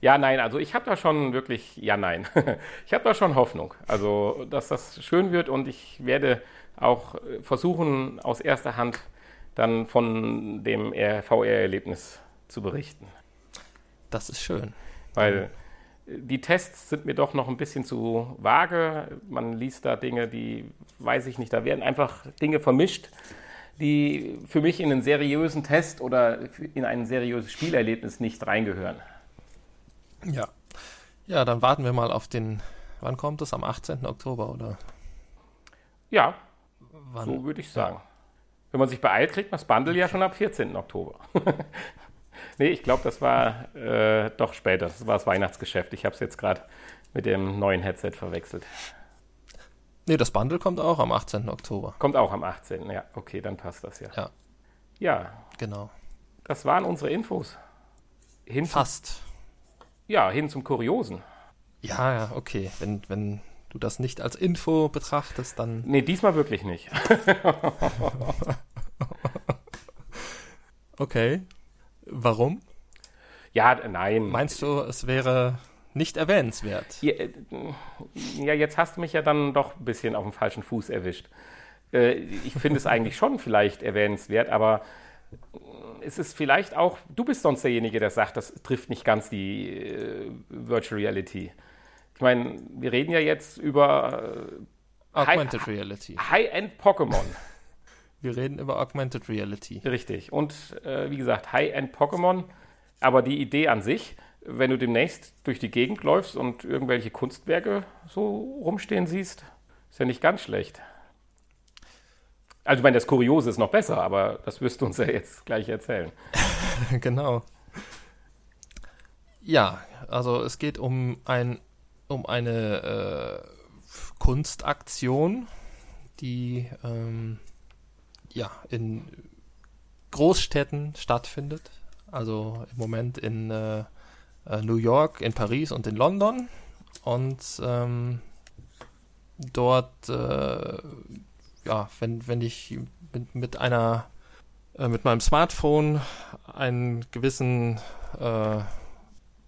Ja, nein, also ich habe da schon wirklich, ja, nein. [LAUGHS] Ich habe da schon Hoffnung. Also, dass das schön wird und ich werde auch äh, versuchen, aus erster Hand dann von dem VR-Erlebnis zu berichten. Das ist schön. Weil äh, die Tests sind mir doch noch ein bisschen zu vage. Man liest da Dinge, die weiß ich nicht. Da werden einfach Dinge vermischt, die für mich in einen seriösen Test oder in ein seriöses Spielerlebnis nicht reingehören. Ja. Ja, dann warten wir mal auf den. Wann kommt es? Am 18. Oktober oder Ja, wann? So würde ich sagen. Wenn man sich beeilt, kriegt man das Bundle ja schon ab 14. Oktober. [LAUGHS] nee, ich glaube, das war äh, doch später. Das war das Weihnachtsgeschäft. Ich habe es jetzt gerade mit dem neuen Headset verwechselt. Nee, das Bundle kommt auch am 18. Oktober. Kommt auch am 18. Ja, okay, dann passt das ja. Ja. Ja, Genau. das waren unsere Infos. Hin Fast. ja, hin zum Kuriosen. Ja, ja, okay. Wenn, wenn du das nicht als Info betrachtest, dann. [LAUGHS] Nee, diesmal wirklich nicht. [LAUGHS] Okay. Warum? Ja, nein. Meinst du, es wäre nicht erwähnenswert? Ja, äh, ja, jetzt hast du mich ja dann doch ein bisschen auf dem falschen Fuß erwischt. Äh, Ich finde es eigentlich schon vielleicht erwähnenswert, aber ist es vielleicht auch, du bist sonst derjenige, der sagt, das trifft nicht ganz die äh, Virtual Reality. Ich meine, wir reden ja jetzt über äh, Augmented High, Reality. High-End Pokémon. Wir reden über Augmented Reality. Richtig. Und äh, wie gesagt, High-End Pokémon. Aber die Idee an sich, wenn du demnächst durch die Gegend läufst und irgendwelche Kunstwerke so rumstehen siehst, ist ja nicht ganz schlecht. Also, ich meine, das Kuriose ist noch besser, aber das wirst du uns ja jetzt gleich erzählen. [LAUGHS] genau. Ja, also es geht um, ein, um eine äh, Kunstaktion, die ähm, ja, in Großstädten stattfindet. Also im Moment in äh, äh New York, in Paris und in London. Und ähm, dort äh, ja, wenn, wenn ich mit, mit einer, äh, mit meinem Smartphone einen gewissen äh,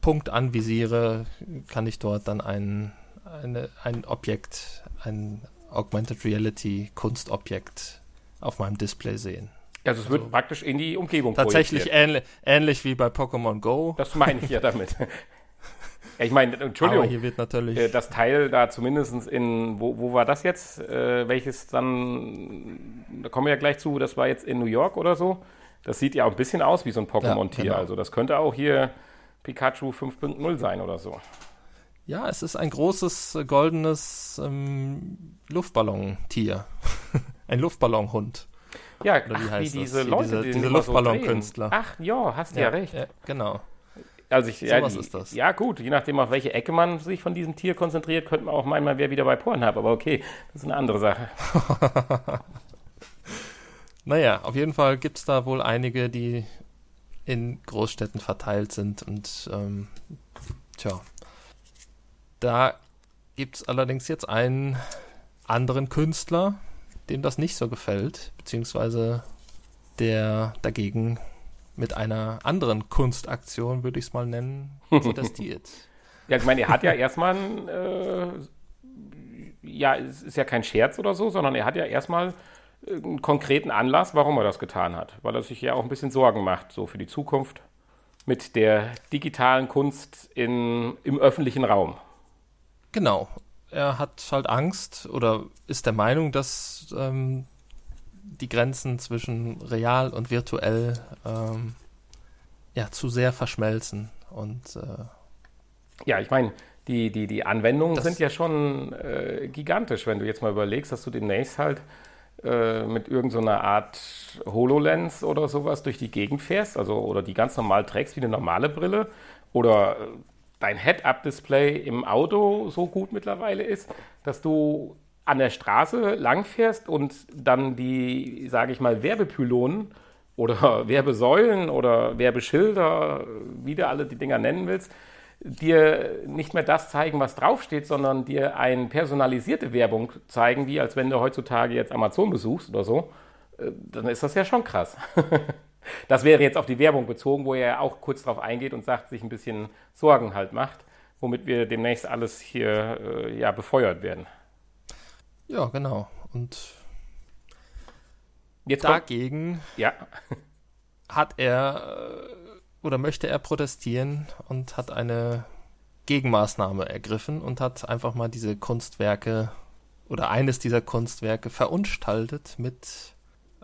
Punkt anvisiere, kann ich dort dann ein, eine, ein Objekt, ein Augmented Reality Kunstobjekt auf meinem Display sehen. Also es wird also praktisch in die Umgebung Tatsächlich ähnlich, ähnlich wie bei Pokémon Go. Das meine ich ja [LAUGHS] damit. Ja, ich meine, Entschuldigung. Aber hier wird natürlich. Äh, das Teil da zumindest in, wo, wo war das jetzt? Äh, welches dann, da kommen wir ja gleich zu, das war jetzt in New York oder so. Das sieht ja auch ein bisschen aus wie so ein Pokémon-Tier. Ja, genau. Also das könnte auch hier Pikachu 5.0 sein oder so. Ja, es ist ein großes goldenes ähm, Luftballon-Tier. [LAUGHS] ein Luftballonhund. Ja, ach, wie, wie diese Leute, diese, diese Luftballonkünstler. So ach ja, hast ja, ja recht. Ja, genau. Also ich, ja, was ist das. Ja, gut, je nachdem, auf welche Ecke man sich von diesem Tier konzentriert, könnte man auch meinen, man wäre wieder bei Pornhub, aber okay, das ist eine andere Sache. [LAUGHS] naja, auf jeden Fall gibt es da wohl einige, die in Großstädten verteilt sind und ähm, tja, da gibt es allerdings jetzt einen anderen Künstler, dem das nicht so gefällt, beziehungsweise der dagegen mit einer anderen Kunstaktion, würde ich es mal nennen, [LAUGHS] protestiert. ja, ich meine, er hat ja erstmal, äh, ja, es ist ja kein Scherz oder so, sondern er hat ja erstmal einen konkreten Anlass, warum er das getan hat. Weil er sich ja auch ein bisschen Sorgen macht, so für die Zukunft mit der digitalen Kunst in, im öffentlichen Raum. Genau. Er hat halt Angst oder ist der Meinung, dass ähm, die Grenzen zwischen real und virtuell ähm, ja, zu sehr verschmelzen. Und äh, ja, ich meine, die, die, die Anwendungen sind ja schon äh, gigantisch, wenn du jetzt mal überlegst, dass du demnächst halt äh, mit irgendeiner so Art HoloLens oder sowas durch die Gegend fährst, also oder die ganz normal trägst wie eine normale Brille oder äh, dein Head-Up-Display im Auto so gut mittlerweile ist, dass du an der Straße langfährst und dann die, sage ich mal, Werbepylonen oder [LAUGHS] Werbesäulen oder Werbeschilder, wie du alle die Dinger nennen willst, dir nicht mehr das zeigen, was draufsteht, sondern dir eine personalisierte Werbung zeigen, wie als wenn du heutzutage jetzt Amazon besuchst oder so, äh, dann ist das ja schon krass. [LAUGHS] Das wäre jetzt auf die Werbung bezogen, wo er auch kurz drauf eingeht und sagt, sich ein bisschen Sorgen halt macht, womit wir demnächst alles hier äh, ja befeuert werden. Ja, genau. Und Jetzt dagegen kommt, ja. [LAUGHS] hat er äh, oder möchte er protestieren und hat eine Gegenmaßnahme ergriffen und hat einfach mal diese Kunstwerke oder eines dieser Kunstwerke verunstaltet mit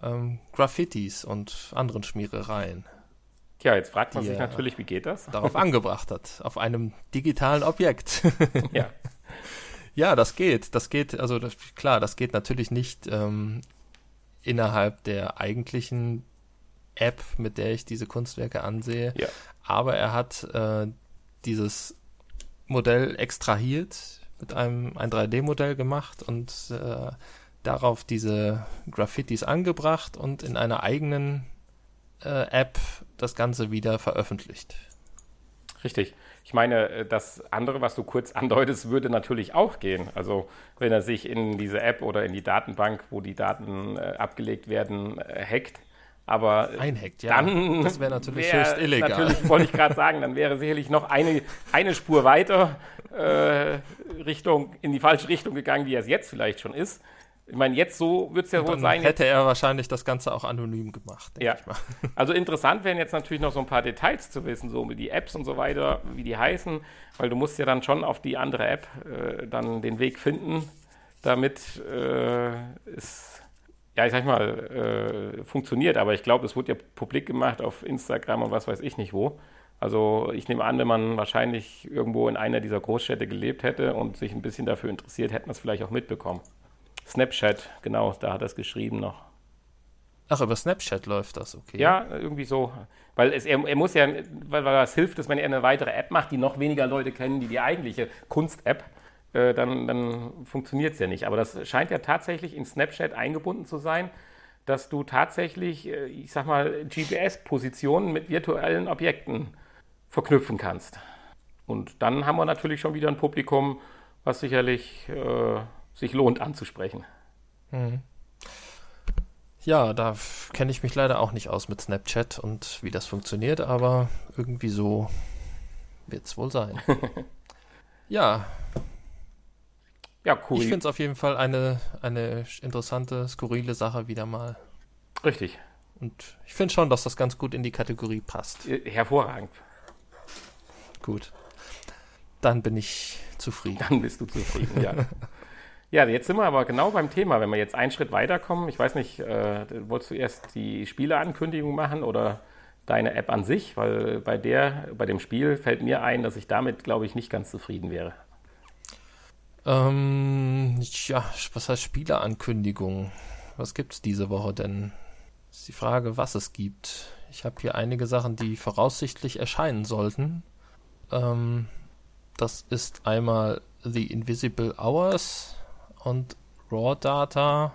ähm, Graffitis und anderen Schmierereien. Tja, jetzt fragt man sich natürlich, wie geht das? Darauf [LAUGHS] angebracht hat, auf einem digitalen Objekt. [LAUGHS] ja. [LAUGHS] Ja, das geht. Das geht, also das, klar, das geht natürlich nicht ähm, innerhalb der eigentlichen App, mit der ich diese Kunstwerke ansehe. Ja. Aber er hat äh, dieses Modell extrahiert, mit einem ein 3D-Modell gemacht und äh, darauf diese Graffitis angebracht und in einer eigenen äh, App das Ganze wieder veröffentlicht. Richtig. Ich meine, äh, das andere, was du kurz [LAUGHS] andeutest, würde natürlich auch gehen. Also wenn er sich in diese App oder in die Datenbank, wo die Daten äh, abgelegt werden, äh, hackt. Aber Einhackt, ja. dann das wäre natürlich wär, höchst illegal. Natürlich wollte ich gerade sagen, dann wäre sicherlich noch eine, eine Spur weiter äh, Richtung, in die falsche Richtung gegangen, wie er es jetzt vielleicht schon ist. Ich meine, jetzt so wird es ja wohl sein. Hätte er wahrscheinlich das Ganze auch anonym gemacht, denke ja. ich mal. [LAUGHS] Also interessant wären jetzt natürlich noch so ein paar Details zu wissen, so wie die Apps und so weiter, wie die heißen, weil du musst ja dann schon auf die andere App äh, dann den Weg finden, damit äh, es, ja, ich sag mal, äh, funktioniert. Aber ich glaube, es wurde ja publik gemacht auf Instagram und was weiß ich nicht wo. Also ich nehme an, wenn man wahrscheinlich irgendwo in einer dieser Großstädte gelebt hätte und sich ein bisschen dafür interessiert, hätte man es vielleicht auch mitbekommen. Snapchat, genau, da hat er es geschrieben noch. Ach, über Snapchat läuft das, okay. Ja, irgendwie so. Weil es, er, er muss ja, weil, weil das hilft, dass wenn er eine weitere App macht, die noch weniger Leute kennen, die die eigentliche Kunst-App, äh, dann, dann funktioniert es ja nicht. Aber das scheint ja tatsächlich in Snapchat eingebunden zu sein, dass du tatsächlich, äh, ich sag mal, GPS-Positionen mit virtuellen Objekten verknüpfen kannst. Und dann haben wir natürlich schon wieder ein Publikum, was sicherlich äh, sich lohnt anzusprechen. Mhm. Ja, da kenne ich mich leider auch nicht aus mit Snapchat und wie das funktioniert, aber irgendwie so wird es wohl sein. [LAUGHS] ja. Ja, cool. Ich finde es auf jeden Fall eine, eine interessante, skurrile Sache wieder mal. Richtig. Und ich finde schon, dass das ganz gut in die Kategorie passt. Äh, hervorragend. Gut. Dann bin ich zufrieden. Dann bist du zufrieden, ja. [LAUGHS] Ja, jetzt sind wir aber genau beim Thema. Wenn wir jetzt einen Schritt weiterkommen, ich weiß nicht, äh, wolltest du erst die Spieleankündigung machen oder deine App an sich? Weil bei der, bei dem Spiel fällt mir ein, dass ich damit, glaube ich, nicht ganz zufrieden wäre. Ähm, ja, was heißt Spieleankündigung? Was gibt es diese Woche denn? Ist die Frage, was es gibt. Ich habe hier einige Sachen, die voraussichtlich erscheinen sollten. Ähm, das ist einmal The Invisible Hours und Raw Data.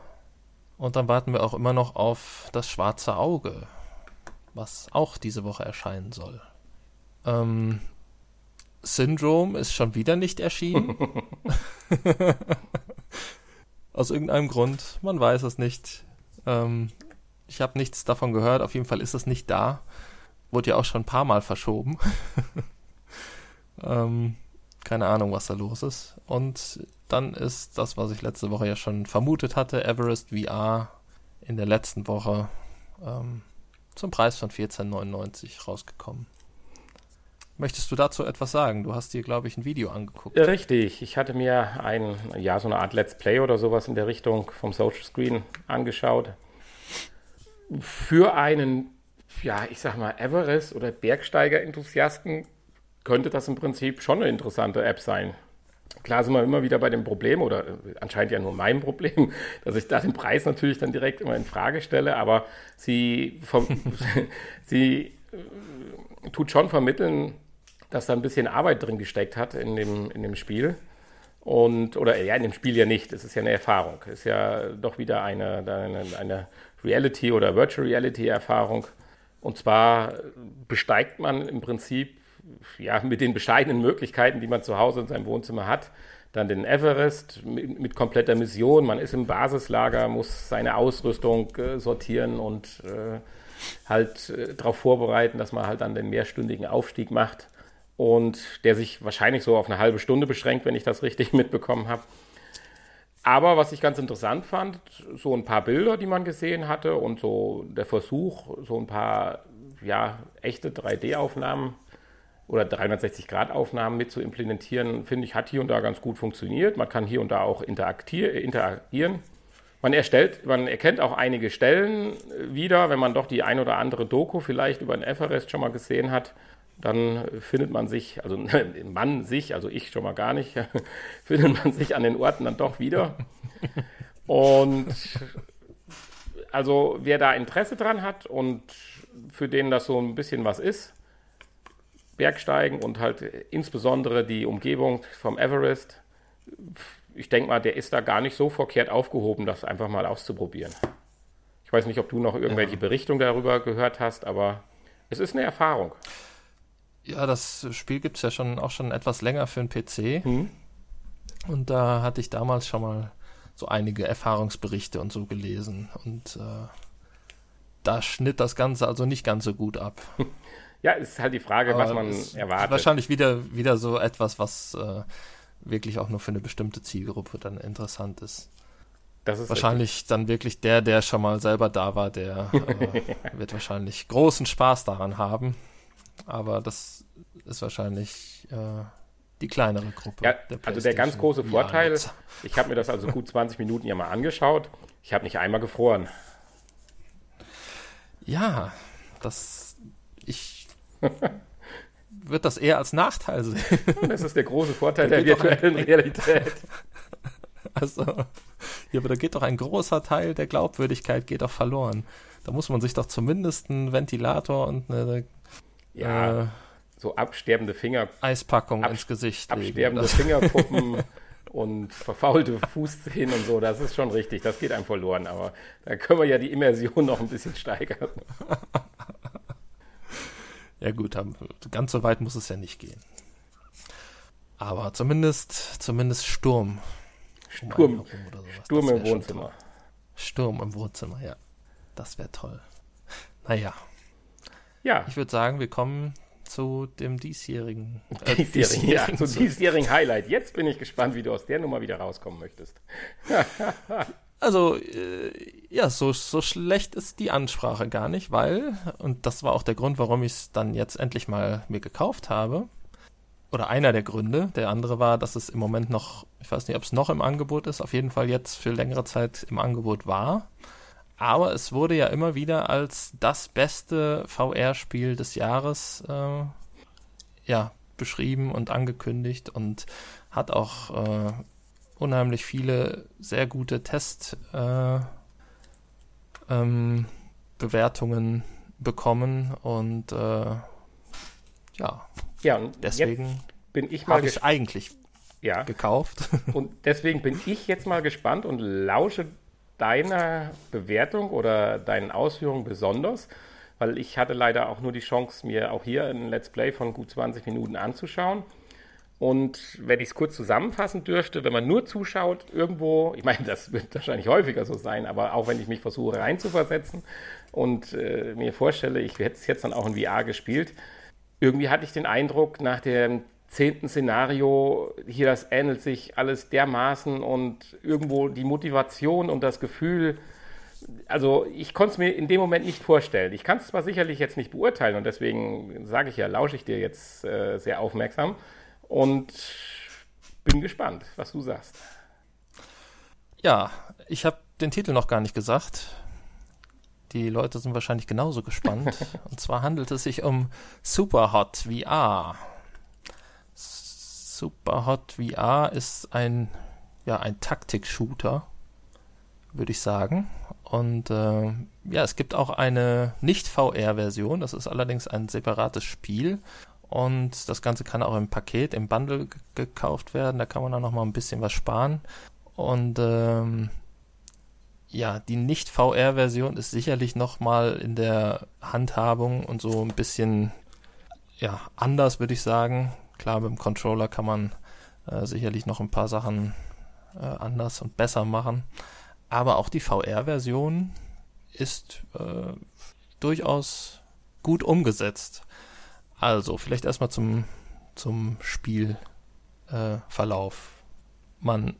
Und dann warten wir auch immer noch auf das schwarze Auge, was auch diese Woche erscheinen soll. Ähm, Syndrome ist schon wieder nicht erschienen. [LAUGHS] Aus irgendeinem Grund, man weiß es nicht. Ähm, ich habe nichts davon gehört, auf jeden Fall ist es nicht da. Wurde ja auch schon ein paar Mal verschoben. [LAUGHS] ähm, keine Ahnung, was da los ist. Und dann ist das, was ich letzte Woche ja schon vermutet hatte, Everest VR in der letzten Woche ähm, zum Preis von 14,99 rausgekommen. Möchtest du dazu etwas sagen? Du hast dir, glaube ich, ein Video angeguckt. Ja, richtig. Ich hatte mir ein, ja, so eine Art Let's Play oder sowas in der Richtung vom Social Screen angeschaut. Für einen, ja, ich sag mal, Everest- oder Bergsteiger-Enthusiasten könnte das im Prinzip schon eine interessante App sein. Klar sind wir immer wieder bei dem Problem, oder anscheinend ja nur mein Problem, [LAUGHS] dass ich da den Preis natürlich dann direkt immer in Frage stelle, aber sie, vom, [LAUGHS] sie äh, tut schon vermitteln, dass da ein bisschen Arbeit drin gesteckt hat in dem, in dem Spiel. Und, oder ja, in dem Spiel ja nicht, es ist ja eine Erfahrung. Es ist ja doch wieder eine, eine, eine Reality- oder Virtual Reality-Erfahrung. Und zwar besteigt man im Prinzip ja, mit den bescheidenen Möglichkeiten, die man zu Hause in seinem Wohnzimmer hat, dann den Everest mit, mit kompletter Mission. Man ist im Basislager, muss seine Ausrüstung äh, sortieren und äh, halt äh, darauf vorbereiten, dass man halt dann den mehrstündigen Aufstieg macht und der sich wahrscheinlich so auf eine halbe Stunde beschränkt, wenn ich das richtig [LAUGHS] mitbekommen habe. Aber was ich ganz interessant fand, so ein paar Bilder, die man gesehen hatte und so der Versuch, so ein paar ja, echte 3D-Aufnahmen oder 360-Grad-Aufnahmen mit zu implementieren, finde ich, hat hier und da ganz gut funktioniert. Man kann hier und da auch interagieren. Man erstellt, man erkennt auch einige Stellen wieder, wenn man doch die ein oder andere Doku vielleicht über den Everest schon mal gesehen hat, dann findet man sich, also [LAUGHS] man sich, also ich schon mal gar nicht, [LAUGHS] findet man sich an den Orten dann doch wieder. Und also wer da Interesse dran hat und für den das so ein bisschen was ist, Bergsteigen und halt insbesondere die Umgebung vom Everest, ich denke mal, der ist da gar nicht so verkehrt aufgehoben, das einfach mal auszuprobieren. Ich weiß nicht, ob du noch irgendwelche ja. Berichtungen darüber gehört hast, aber es ist eine Erfahrung. Ja, das Spiel gibt es ja schon auch schon etwas länger für einen PC. Mhm. Und da hatte ich damals schon mal so einige Erfahrungsberichte und so gelesen. Und äh, da schnitt das Ganze also nicht ganz so gut ab. [LAUGHS] Ja, ist halt die Frage, Aber was man erwartet. Wahrscheinlich wieder, wieder so etwas, was äh, wirklich auch nur für eine bestimmte Zielgruppe dann interessant ist. wahrscheinlich richtig. dann wirklich der, der schon mal selber da war, der [LAUGHS] äh, wird wahrscheinlich großen Spaß daran haben. Aber das ist wahrscheinlich äh, die kleinere Gruppe. Ja, der also der ganz große Vorteil, ich habe mir das also gut 20 Minuten ja mal angeschaut, ich habe nicht einmal gefroren. Ja, das ich [LAUGHS] würde das eher als Nachteil sehen. [LAUGHS] Das ist der große Vorteil der virtuellen [LAUGHS] Realität. Also, ja, aber da geht doch ein großer Teil der Glaubwürdigkeit geht doch verloren. Da muss man sich doch zumindest einen Ventilator und eine ja, äh, so absterbende Finger Eispackung ab, ins Gesicht absterbende legen. Fingerpuppen und verfaulte Fußzehen und so, das ist schon richtig, das geht einem verloren, aber da können wir ja die Immersion noch ein bisschen steigern. Ja gut, ganz so weit muss es ja nicht gehen. Aber zumindest, zumindest Sturm. Sturm, Sturm im Wohnzimmer. Sturm im Wohnzimmer, ja. Das wäre toll. Naja. Ja. Ich würde sagen, wir kommen zu dem diesjährigen. Äh, [LAUGHS] diesjährigen, ja, zu diesjährigen Highlight. Jetzt bin ich gespannt, wie du aus der Nummer wieder rauskommen möchtest. [LAUGHS] also, äh, ja, so, so schlecht ist die Ansprache gar nicht, weil, und das war auch der Grund, warum ich es dann jetzt endlich mal mir gekauft habe. Oder einer der Gründe. Der andere war, dass es im Moment noch, ich weiß nicht, ob es noch im Angebot ist, auf jeden Fall jetzt für längere Zeit im Angebot war. Aber es wurde ja immer wieder als das beste VR-Spiel des Jahres äh, ja, beschrieben und angekündigt und hat auch äh, unheimlich viele sehr gute Testbewertungen äh, ähm, bekommen und äh, ja, ja und deswegen bin ich mal ich eigentlich ja. gekauft. [LAUGHS] Und deswegen bin ich jetzt mal gespannt und lausche deiner Bewertung oder deinen Ausführungen besonders, weil ich hatte leider auch nur die Chance, mir auch hier ein Let's Play von gut 20 Minuten anzuschauen. Und wenn ich es kurz zusammenfassen dürfte, wenn man nur zuschaut, irgendwo, ich meine, das wird wahrscheinlich häufiger so sein, aber auch wenn ich mich versuche reinzuversetzen und äh, mir vorstelle, ich hätte es jetzt dann auch in VR gespielt, irgendwie hatte ich den Eindruck, nach dem zehnten Szenario, hier das ähnelt sich alles dermaßen und irgendwo die Motivation und das Gefühl, also ich konnte es mir in dem Moment nicht vorstellen. Ich kann es zwar sicherlich jetzt nicht beurteilen und deswegen sage ich ja, lausche ich dir jetzt äh, sehr aufmerksam und bin gespannt, was du sagst. Ja, ich habe den Titel noch gar nicht gesagt. Die Leute sind wahrscheinlich genauso gespannt. [LAUGHS] und zwar handelt es sich um Superhot VR. Superhot VR ist ein, ja, ein Taktik-Shooter, würde ich sagen. Und äh, ja, es gibt auch eine Nicht-VR-Version, das ist allerdings ein separates Spiel. Und das Ganze kann auch im Paket, im Bundle gekauft werden. Da kann man dann nochmal ein bisschen was sparen. Und ähm, ja, die Nicht-VR-Version ist sicherlich nochmal in der Handhabung und so ein bisschen ja, anders, würde ich sagen. Klar, mit dem Controller kann man äh, sicherlich noch ein paar Sachen äh, anders und besser machen. Aber auch die VR-Version ist äh, durchaus gut umgesetzt. Also, vielleicht erstmal zum, zum Spielverlauf. Äh, man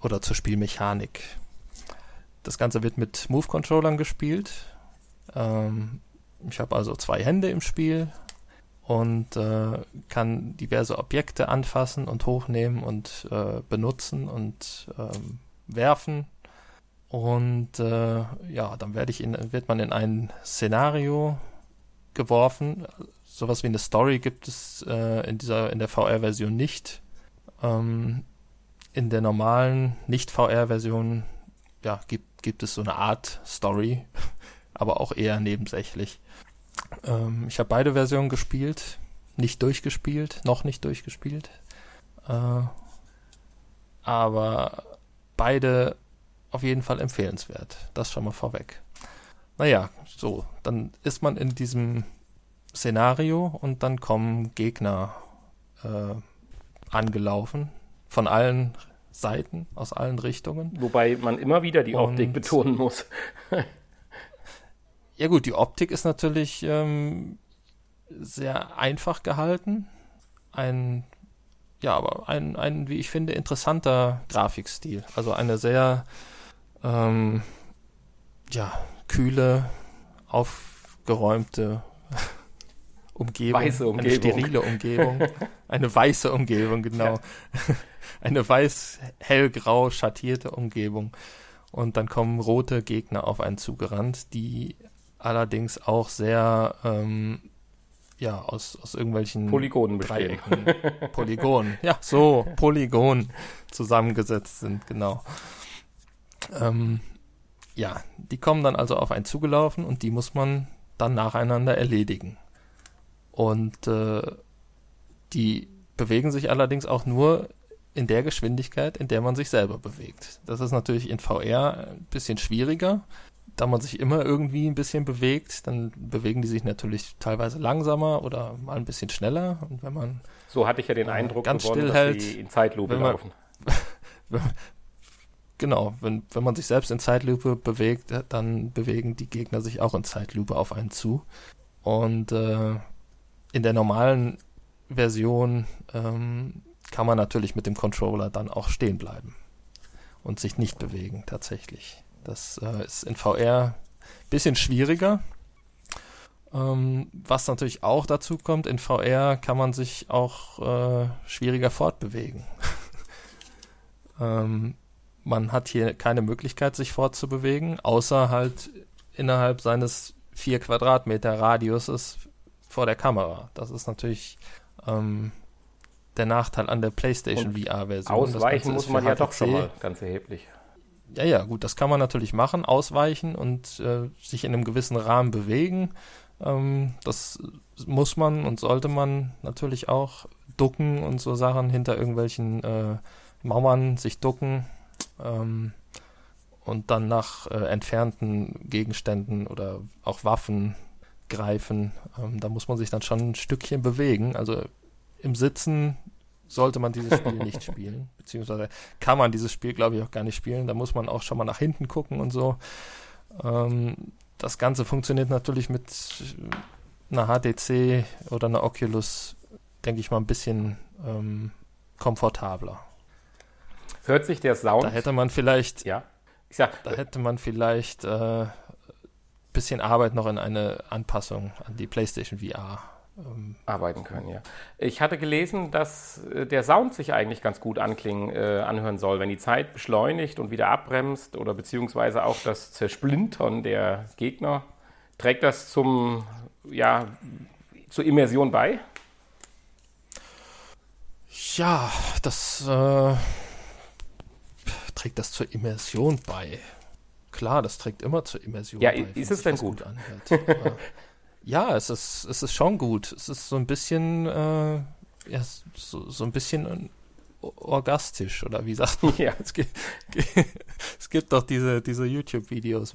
oder zur Spielmechanik. Das Ganze wird mit Move-Controllern gespielt. Ähm, ich habe also zwei Hände im Spiel, und äh, kann diverse Objekte anfassen und hochnehmen und äh, benutzen und ähm, werfen. Und äh, ja, dann werde ich in, wird man in ein Szenario geworfen. Sowas wie eine Story gibt es äh, in dieser in der VR-Version nicht. Ähm, in der normalen Nicht-VR-Version ja, gibt, gibt es so eine Art Story, [LAUGHS] aber auch eher nebensächlich. Ähm, ich habe beide Versionen gespielt, nicht durchgespielt, noch nicht durchgespielt. Äh, aber beide auf jeden Fall empfehlenswert. Das schon mal vorweg. Naja, so, dann ist man in diesem Szenario und dann kommen Gegner äh, angelaufen von allen Seiten, aus allen Richtungen. Wobei man immer wieder die Optik betonen muss. [LAUGHS] Ja gut, die Optik ist natürlich ähm, sehr einfach gehalten. Ein, ja, aber ein, ein, wie ich finde, interessanter Grafikstil. Also eine sehr ähm, ja, kühle, aufgeräumte Umgebung, weiße Umgebung. eine sterile Umgebung, [LAUGHS] eine weiße Umgebung, genau. Ja. [LAUGHS] Eine weiß, hellgrau schattierte Umgebung. Und dann kommen rote Gegner auf einen zugerannt, die allerdings auch sehr ähm, ja, aus, aus irgendwelchen Polygonen bestehen. Dreiecken, Polygonen, ja, so, Polygon zusammengesetzt sind, genau. Ähm, ja, die kommen dann also auf einen zugelaufen und die muss man dann nacheinander erledigen. Und äh, die bewegen sich allerdings auch nur in der Geschwindigkeit, in der man sich selber bewegt. Das ist natürlich in VR ein bisschen schwieriger, da man sich immer irgendwie ein bisschen bewegt, dann bewegen die sich natürlich teilweise langsamer oder mal ein bisschen schneller. Und wenn man so hatte ich ja den Eindruck, ganz gewonnen, still hält, dass sie in Zeitlupe man, laufen. [LAUGHS] genau, wenn, wenn man sich selbst in Zeitlupe bewegt, dann bewegen die Gegner sich auch in Zeitlupe auf einen zu. Und äh, in der normalen Version ähm, kann man natürlich mit dem Controller dann auch stehen bleiben und sich nicht bewegen tatsächlich. Das äh, ist in VR ein bisschen schwieriger. Ähm, was natürlich auch dazu kommt, in VR kann man sich auch äh, schwieriger fortbewegen. [LAUGHS] ähm, man hat hier keine Möglichkeit, sich fortzubewegen, außer halt innerhalb seines vier Quadratmeter Radiuses vor der Kamera. Das ist natürlich ähm, der Nachteil an der PlayStation VR-Version. Ausweichen muss man ja doch schon mal ganz erheblich. Ja, ja, gut, das kann man natürlich machen, ausweichen und äh, sich in einem gewissen Rahmen bewegen. Ähm, das muss man und sollte man natürlich auch ducken und so Sachen hinter irgendwelchen äh, Mauern sich ducken ähm, und dann nach äh, entfernten Gegenständen oder auch Waffen greifen. Ähm, da muss man sich dann schon ein Stückchen bewegen. Also im Sitzen sollte man dieses Spiel nicht [LAUGHS] spielen. Beziehungsweise kann man dieses Spiel, glaube ich, auch gar nicht spielen. Da muss man auch schon mal nach hinten gucken und so. Ähm, das Ganze funktioniert natürlich mit einer HTC oder einer Oculus, denke ich mal, ein bisschen ähm, komfortabler. Hört sich der Sound. Da hätte man vielleicht. Ja. Ich sag, da hätte man vielleicht äh, bisschen Arbeit noch in eine Anpassung an die PlayStation VR ähm, arbeiten können, ja. Ich hatte gelesen, dass äh, der Sound sich eigentlich ganz gut anklingen, äh, anhören soll, wenn die Zeit beschleunigt und wieder abbremst oder beziehungsweise auch das Zersplintern der Gegner. Trägt das zum, ja, zur Immersion bei? Ja, das äh, trägt das zur Immersion bei. Klar, das trägt immer zur Immersion ja, bei. Ist es denn gut? gut Ja, es ist, es ist schon gut. Es ist so ein bisschen, äh, ja, so, so ein bisschen orgastisch, oder wie sagt man? Ja. Es gibt, es gibt doch diese, diese YouTube-Videos,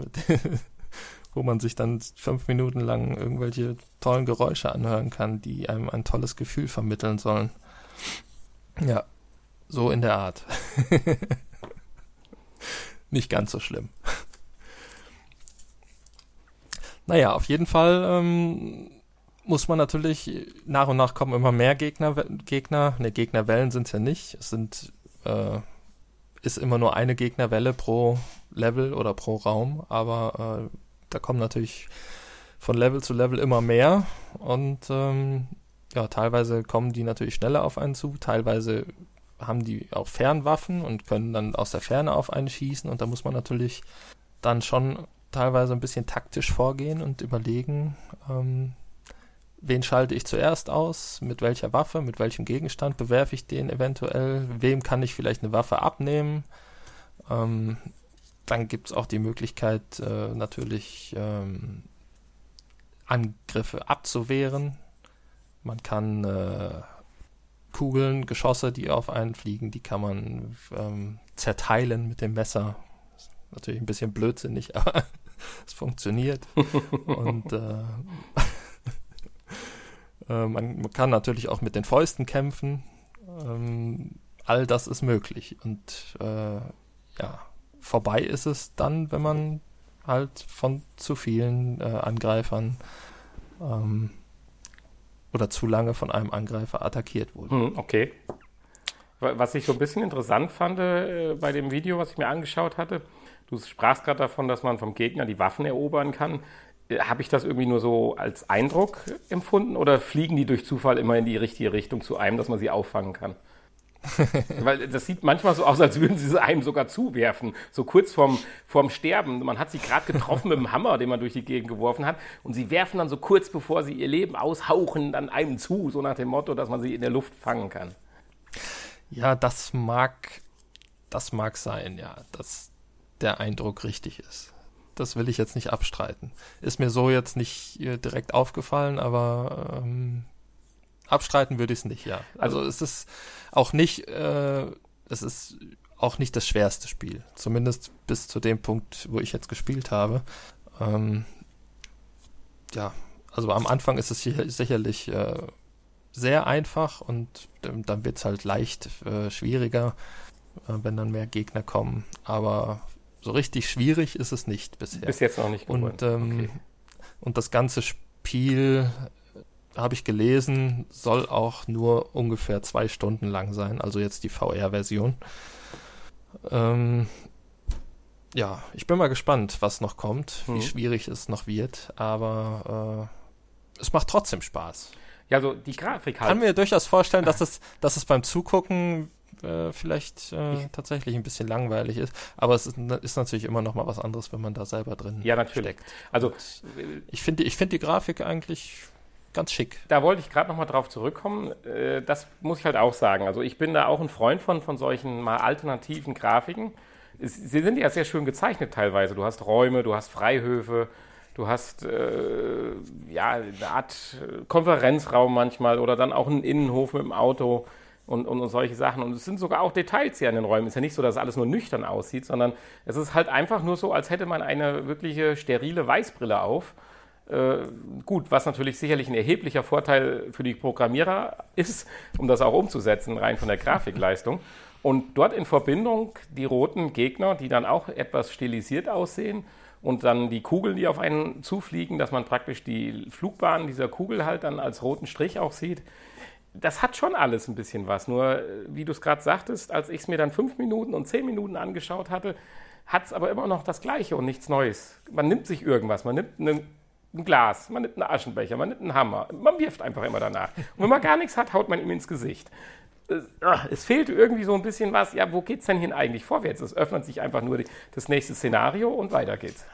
[LAUGHS] wo man sich dann fünf Minuten lang irgendwelche tollen Geräusche anhören kann, die einem ein tolles Gefühl vermitteln sollen. Ja, so in der Art. [LAUGHS] Nicht ganz so schlimm. Naja, auf jeden Fall ähm, muss man natürlich nach und nach kommen immer mehr Gegner, Gegner, ne, Gegnerwellen sind es ja nicht. Es sind, äh, ist immer nur eine Gegnerwelle pro Level oder pro Raum, aber äh, da kommen natürlich von Level zu Level immer mehr. Und ähm, ja, teilweise kommen die natürlich schneller auf einen zu, teilweise haben die auch Fernwaffen und können dann aus der Ferne auf einen schießen. Und da muss man natürlich dann schon teilweise ein bisschen taktisch vorgehen und überlegen, ähm, wen schalte ich zuerst aus, mit welcher Waffe, mit welchem Gegenstand bewerfe ich den eventuell, wem kann ich vielleicht eine Waffe abnehmen. Ähm, dann gibt es auch die Möglichkeit, äh, natürlich ähm, Angriffe abzuwehren. Man kann äh, Kugeln, Geschosse, die auf einen fliegen, die kann man ähm, zerteilen mit dem Messer Natürlich ein bisschen blödsinnig, [LAUGHS] aber [LAUGHS] es funktioniert. Und äh, [LAUGHS] äh, man, kann natürlich auch mit den Fäusten kämpfen. Ähm, all das ist möglich. Und äh, ja, vorbei ist es dann, wenn man halt von zu vielen äh, Angreifern ähm, oder zu lange von einem Angreifer attackiert wurde. Hm, okay. Was ich so ein bisschen interessant fand äh, bei dem Video, was ich mir angeschaut hatte, Du sprachst gerade davon, dass man vom Gegner die Waffen erobern kann. Äh, Habe ich das irgendwie nur so als Eindruck empfunden oder fliegen die durch Zufall immer in die richtige Richtung zu einem, dass man sie auffangen kann? [LAUGHS] Weil das sieht manchmal so aus, als würden sie sie einem sogar zuwerfen, so kurz vorm, vorm Sterben. Man hat sie gerade getroffen mit dem [LAUGHS] Hammer, den man durch die Gegend geworfen hat, und sie werfen dann so kurz bevor sie ihr Leben aushauchen, dann einem zu, so nach dem Motto, dass man sie in der Luft fangen kann. Ja, das mag, das mag sein, ja, dass der Eindruck richtig ist. Das will ich jetzt nicht abstreiten. Ist mir so jetzt nicht äh, direkt aufgefallen, aber ähm, abstreiten würde ich es nicht, ja. Also es ist auch nicht, äh, es ist auch nicht das schwerste Spiel. Zumindest bis zu dem Punkt, wo ich jetzt gespielt habe. Ähm, ja, also am Anfang ist es sicher, sicherlich äh, sehr einfach und ähm, dann wird es halt leicht äh, schwieriger, äh, wenn dann mehr Gegner kommen. Aber so richtig schwierig ist es nicht bisher. Bis jetzt noch nicht geworden. Und, ähm, okay. und das ganze Spiel, äh, habe ich gelesen, soll auch nur ungefähr zwei Stunden lang sein, also jetzt die VR-Version. Ähm, ja, ich bin mal gespannt, was noch kommt, mhm. wie schwierig es noch wird, aber äh, es macht trotzdem Spaß. Ja, also die Grafik halt. Kann mir durchaus vorstellen, dass es, dass es beim Zugucken äh, vielleicht äh, tatsächlich ein bisschen langweilig ist. Aber es ist, ist, natürlich immer noch mal was anderes, wenn man da selber drin ja, natürlich. steckt. Also ich finde ich finde die Grafik eigentlich ganz schick. Da wollte ich gerade noch mal drauf zurückkommen. Äh, das muss ich halt auch sagen. Also ich bin da auch ein Freund von, von solchen mal alternativen Grafiken. Sie sind ja sehr schön gezeichnet teilweise. Du hast Räume, du hast Freihöfe, du hast äh, ja eine Art Konferenzraum manchmal oder dann auch einen Innenhof mit dem Auto und, und, und, solche Sachen. Und es sind sogar auch Details hier in den Räumen. Es ist ja nicht so, dass alles nur nüchtern aussieht, sondern es ist halt einfach nur so, als hätte man eine wirkliche sterile Weißbrille auf. Äh, gut, was natürlich sicherlich ein erheblicher Vorteil für die Programmierer ist, um das auch umzusetzen, rein von der Grafikleistung. Und dort in Verbindung die roten Gegner, die dann auch etwas stilisiert aussehen und dann die Kugeln, die auf einen zufliegen, dass man praktisch die Flugbahn dieser Kugel halt dann als roten Strich auch sieht das hat schon alles ein bisschen was. Nur, äh, wie du es gerade sagtest, als ich es mir dann fünf Minuten und zehn Minuten angeschaut hatte, hat es aber immer noch das Gleiche und nichts Neues. Man nimmt sich irgendwas, man nimmt einen, ein Glas, man nimmt einen Aschenbecher, man nimmt einen Hammer, man wirft einfach immer danach. Und wenn man gar nichts hat, haut man ihm ins Gesicht. Es, ah, es fehlt irgendwie so ein bisschen was. Ja, wo geht es denn hier eigentlich vorwärts? Es öffnet sich einfach nur die, das nächste Szenario und weiter geht's.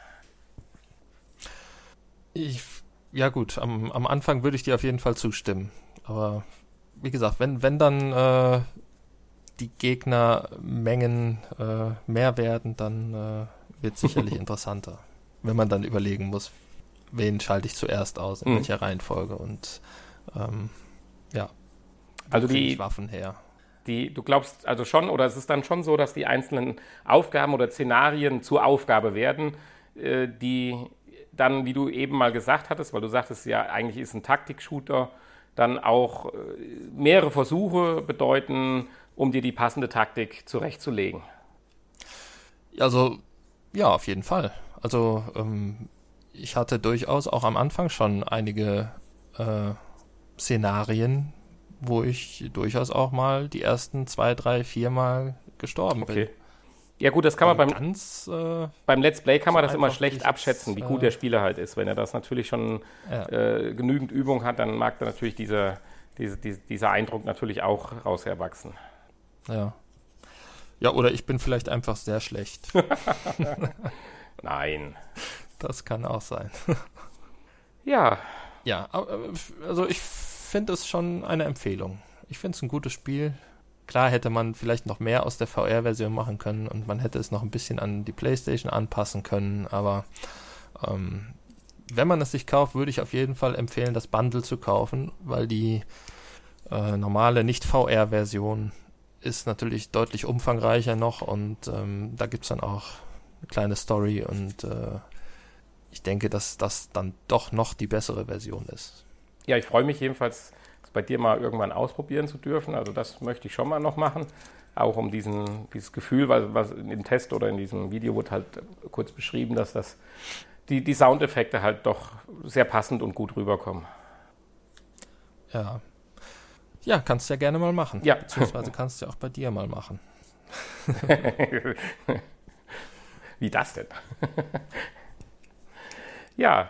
Ich, ja gut, am, am Anfang würde ich dir auf jeden Fall zustimmen. Aber wie gesagt, wenn, wenn dann äh, die Gegnermengen äh, mehr werden, dann äh, wird es sicherlich [LAUGHS] interessanter. Wenn man dann überlegen muss, wen schalte ich zuerst aus, in mhm. welcher Reihenfolge und ähm, ja. Also die Waffen her. Die, du glaubst also schon, oder es ist dann schon so, dass die einzelnen Aufgaben oder Szenarien zur Aufgabe werden, äh, die dann, wie du eben mal gesagt hattest, weil du sagtest ja, eigentlich ist ein Taktik-Shooter dann auch äh, mehrere Versuche bedeuten, um dir die passende Taktik zurechtzulegen. Also, ja, auf jeden Fall. Also, ähm, ich hatte durchaus auch am Anfang schon einige äh, Szenarien, wo ich durchaus auch mal die ersten zwei, drei, vier Mal gestorben okay. bin. Ja gut, das kann man beim, ganz, äh, beim Let's Play kann man das immer schlecht abschätzen, wie gut der Spieler halt ist. Wenn er das natürlich schon ja. äh, genügend Übung hat, dann mag da natürlich dieser, diese, diese, dieser Eindruck natürlich auch raus erwachsen. Ja. Ja, oder ich bin vielleicht einfach sehr schlecht. [LAUGHS] Nein. Das kann auch sein. ja. Ja, also ich finde es schon eine Empfehlung. Ich finde es ein gutes Spiel. Klar hätte man vielleicht noch mehr aus der VR-Version machen können und man hätte es noch ein bisschen an die PlayStation anpassen können, aber ähm, wenn man es sich kauft, würde ich auf jeden Fall empfehlen, das Bundle zu kaufen, weil die äh, normale Nicht-VR-Version ist natürlich deutlich umfangreicher noch und ähm, da gibt es dann auch eine kleine Story und äh, ich denke, dass das dann doch noch die bessere Version ist. Ja, ich freue mich jedenfalls bei dir mal irgendwann ausprobieren zu dürfen. Also das möchte ich schon mal noch machen. Auch um diesen, dieses Gefühl, weil was im Test oder in diesem Video wurde halt kurz beschrieben, dass das die, die Soundeffekte halt doch sehr passend und gut rüberkommen. Ja. Ja, kannst du ja gerne mal machen. Ja. Beziehungsweise kannst du ja auch bei dir mal machen. [LAUGHS] Wie das denn? [LAUGHS] ja.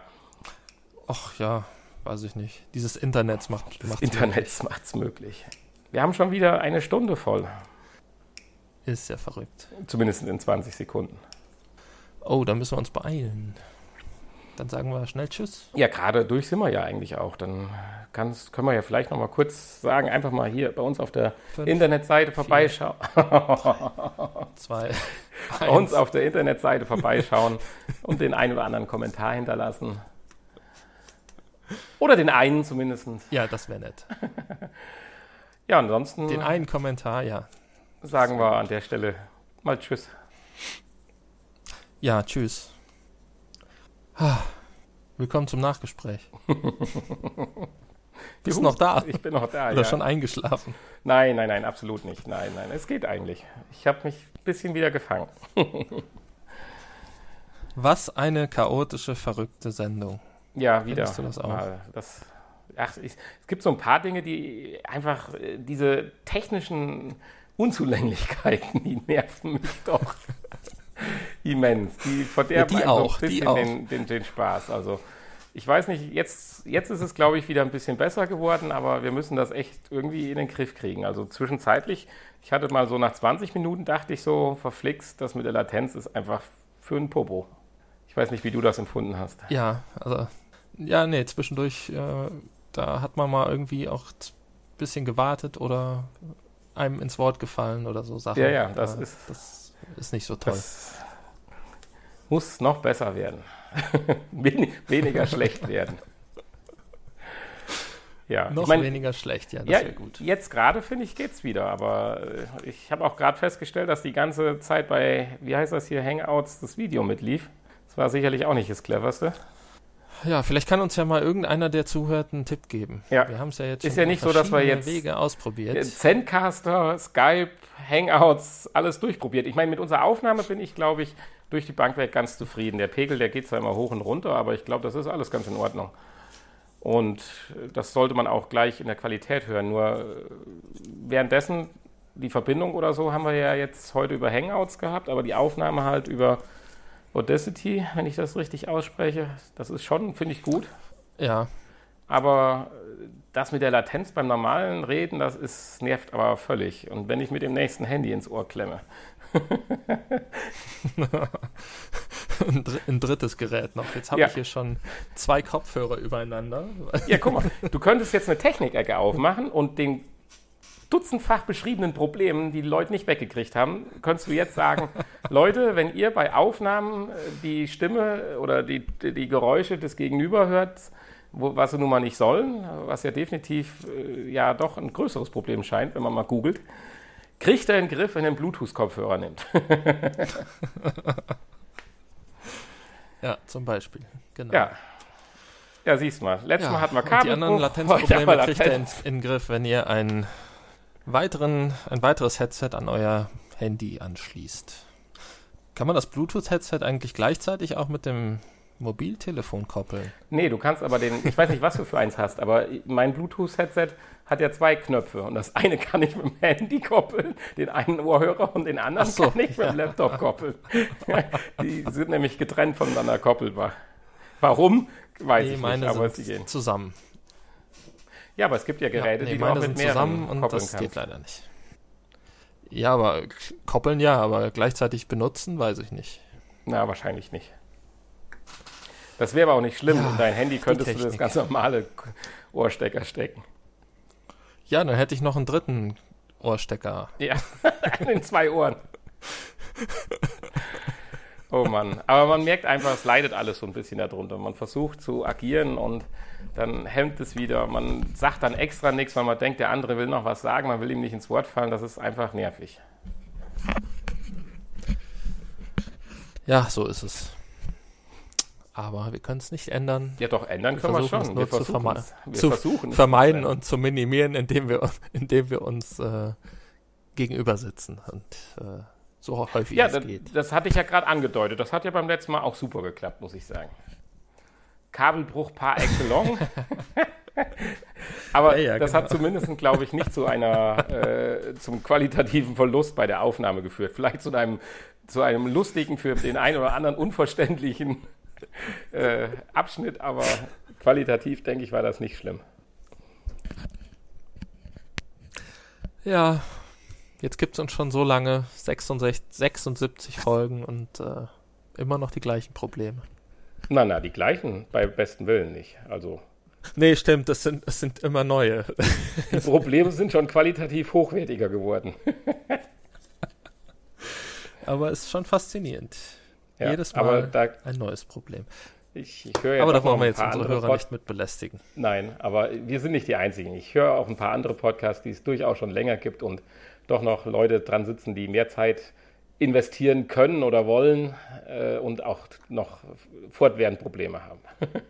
Ach ja, weiß ich nicht. Dieses Internet macht Das Internet macht es möglich. Wir haben schon wieder eine Stunde voll. Ist ja verrückt. Zumindest in 20 Sekunden. Oh, da müssen wir uns beeilen. Dann sagen wir schnell Tschüss. Ja, gerade durch sind wir ja eigentlich auch. Dann kann's, können wir ja vielleicht noch mal kurz sagen, einfach mal hier bei uns auf der Fünf, Internetseite vorbeischauen. Zwei. bei [LAUGHS] uns auf der Internetseite vorbeischauen und den einen oder anderen Kommentar hinterlassen. Oder den einen zumindest. Ja, das wäre nett. [LAUGHS] Ja, ansonsten Den einen Kommentar, ja. sagen wir an der Stelle mal Tschüss. Ja, tschüss. Ah, Willkommen zum Nachgespräch. [LAUGHS] Bist noch da? Ich bin noch da, Oder ja. schon eingeschlafen? Nein, nein, nein, absolut nicht. Nein, nein, es geht eigentlich. Ich habe mich ein bisschen wieder gefangen. [LAUGHS] Was eine chaotische, verrückte Sendung. Ja, wieder. Du das auch? Das, ach, ich, es gibt so ein paar Dinge, die einfach äh, diese technischen Unzulänglichkeiten, [LAUGHS] die nerven mich doch [LAUGHS] immens. Die verderben Ja, die auch, ein bisschen den, den, den Spaß. Also ich weiß nicht, jetzt, jetzt ist es, glaube ich, wieder ein bisschen besser geworden, aber wir müssen das echt irgendwie in den Griff kriegen. Also zwischenzeitlich, ich hatte mal so nach 20 Minuten, dachte ich so, verflixt, das mit der Latenz ist einfach für einen Popo. Ich weiß nicht, wie du das empfunden hast. Ja, also, ja, nee, zwischendurch, äh, da hat man mal irgendwie auch ein bisschen gewartet oder einem ins Wort gefallen oder so Sachen. Ja, ja, das Äh, ist- das ist nicht so toll. Das muss noch besser werden. [LAUGHS] Wen weniger schlecht [LAUGHS] werden. Ja, Noch ich mein, weniger schlecht, ja, das ja wäre gut. jetzt gerade finde ich geht's wieder, aber äh, ich habe auch gerade festgestellt, dass die ganze Zeit bei, wie heißt das hier, Hangouts das Video mitlief. Das war sicherlich auch nicht das cleverste. Ja, vielleicht kann uns ja mal irgendeiner, der zuhört, einen Tipp geben. Ja. Wir haben es ja jetzt Ist ja nicht so, dass wir jetzt- Wege ausprobiert. Zencaster, Skype, Hangouts, alles durchprobiert. Ich meine, mit unserer Aufnahme bin ich, glaube ich, durch die Bank weg ganz zufrieden. Der Pegel, der geht zwar immer hoch und runter, aber ich glaube, das ist alles ganz in Ordnung. Und äh, das sollte man auch gleich in der Qualität hören. Nur äh, währenddessen, die Verbindung oder so haben wir ja jetzt heute über Hangouts gehabt, aber die Aufnahme halt über Audacity, wenn ich das richtig ausspreche. Das ist schon, finde ich, gut. ja, Aber äh, das mit der Latenz beim normalen Reden, das ist, nervt aber völlig. Und wenn ich mit dem nächsten Handy ins Ohr klemme. [LAUGHS] ein, dr ein drittes Gerät noch. Jetzt habe Ja. ich hier schon zwei Kopfhörer übereinander. Ja, guck mal, du könntest jetzt eine Technikecke aufmachen und den dutzendfach beschriebenen Problemen, die die Leute nicht weggekriegt haben, könntest du jetzt sagen, [LAUGHS] Leute, wenn ihr bei Aufnahmen äh, die Stimme oder die, die Geräusche des Gegenüber hört, wo, was sie nun mal nicht sollen, was ja definitiv äh, ja doch ein größeres Problem scheint, wenn man mal googelt, kriegt er einen Griff, wenn er einen Bluetooth-Kopfhörer nimmt. [LAUGHS] Ja, zum Beispiel. Genau. Ja. Ja, siehst mal. Letztes Ja, Mal hatten wir Kabelbruch. die anderen [LAUGHS] Latenzprobleme kriegt ihr in, in den Griff, wenn ihr ein, weiteren, ein weiteres Headset an euer Handy anschließt. Kann man das Bluetooth-Headset eigentlich gleichzeitig auch mit dem Mobiltelefon koppeln? Nee, du kannst aber den, ich weiß nicht, was du für eins hast, aber mein Bluetooth-Headset hat ja zwei Knöpfe und das eine kann ich mit dem Handy koppeln, den einen Ohrhörer und den anderen so, kann ich mit dem Laptop koppeln. [LAUGHS] Die sind nämlich getrennt voneinander koppelbar. Warum? Weiß ich meine nicht, aber sind sie gehen. zusammen. Ja, aber es gibt ja Geräte, ja, nee, die du auch mit sind mehreren zusammen und koppeln das kannst. geht leider nicht. Ja, aber koppeln ja, aber gleichzeitig benutzen, weiß ich nicht. Na, wahrscheinlich nicht. Das wäre aber auch nicht schlimm. Ja, In dein Handy könntest du das ganz normale Ohrstecker stecken. Ja, dann hätte ich noch einen dritten Ohrstecker. Ja, [LAUGHS] in zwei Ohren. [LAUGHS] Oh Mann. Aber man merkt einfach, es leidet alles so ein bisschen darunter. Man versucht zu agieren und dann hemmt es wieder. Man sagt dann extra nichts, weil man denkt, der andere will noch was sagen, man will ihm nicht ins Wort fallen. Das ist einfach nervig. Ja, so ist es. Aber wir können es nicht ändern. Ja, doch, ändern Wir können wir versuchen es schon. nur Wir zu verme- es. Wir zu vermeiden zu und zu minimieren, indem wir, [LAUGHS] indem wir uns äh, gegenüber sitzen und äh, so häufig Ja, es das, geht. das hatte ich ja gerade angedeutet. Das hat ja beim letzten Mal auch super geklappt, muss ich sagen. Kabelbruch par excellence. [LAUGHS] Aber Ja, ja, das genau. hat zumindest, glaube ich, nicht zu einer, äh, zum qualitativen Verlust bei der Aufnahme geführt. Vielleicht zu einem, zu einem lustigen, für den einen oder anderen unverständlichen äh, Abschnitt, aber qualitativ, denke ich, war das nicht schlimm. Ja, jetzt gibt es uns schon so lange, 66, 76 Folgen und äh, immer noch die gleichen Probleme. Na, na, die gleichen bei besten Willen nicht. Also Nee, stimmt, das sind, das sind immer neue. die Probleme sind schon qualitativ hochwertiger geworden. [LAUGHS] Aber es ist schon faszinierend. Ja, Jedes Mal da, ein neues Problem. ich, ich höre jetzt aber da wollen wir jetzt unsere Hörer Pod- nicht mit belästigen. Nein, aber wir sind nicht die Einzigen. Ich höre auch ein paar andere Podcasts, die es durchaus schon länger gibt und doch noch Leute dran sitzen, die mehr Zeit investieren können oder wollen äh, und auch noch fortwährend Probleme haben. [LAUGHS]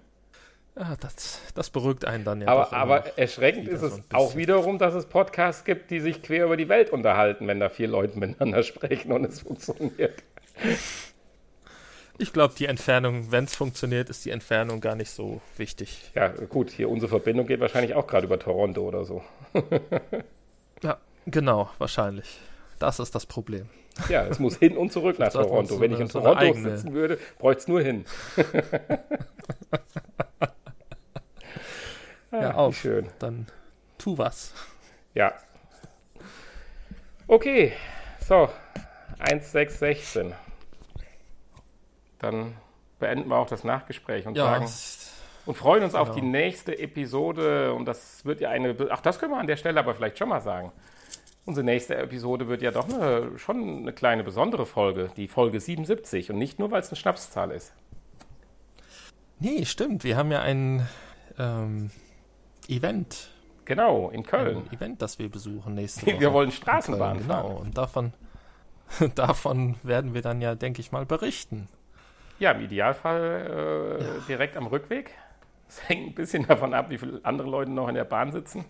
Ah, das, das beruhigt einen dann ja. aber aber erschreckend ist so es ein auch wiederum, dass es Podcasts gibt, die sich quer über die Welt unterhalten, wenn da vier Leute miteinander [LAUGHS] sprechen und es funktioniert. ich glaube, die Entfernung, wenn es funktioniert, ist die Entfernung gar nicht so wichtig. Ja, gut, hier unsere Verbindung geht wahrscheinlich auch gerade über Toronto oder so. [LAUGHS] Ja, genau, wahrscheinlich. Das ist das Problem. Ja, es muss hin und zurück nach [LAUGHS] Toronto. so Wenn ich in so Toronto eigene- sitzen würde, bräuchte es nur hin. [LAUGHS] Ja, Ah, auf. Schön. Dann tu was. Ja. Okay, so, 1,616. Dann beenden wir auch das Nachgespräch und Ja, sagen und freuen uns auf Genau. die nächste Episode. Und das wird ja eine, ach, das können wir an der Stelle aber vielleicht schon mal sagen. Unsere nächste Episode wird ja doch eine, schon eine kleine besondere Folge, die Folge 77 und nicht nur, weil es eine Schnapszahl ist. nee, stimmt. Wir haben ja ein ähm, Event. Genau, in Köln. Ein Event, das wir besuchen nächste Woche. Wir wollen Straßenbahn Köln, Genau. fahren. Und davon, [LAUGHS] davon werden wir dann ja, denke ich mal, berichten. Ja, im Idealfall äh, direkt am Rückweg. Es hängt ein bisschen [LAUGHS] davon ab, wie viele andere Leute noch in der Bahn sitzen.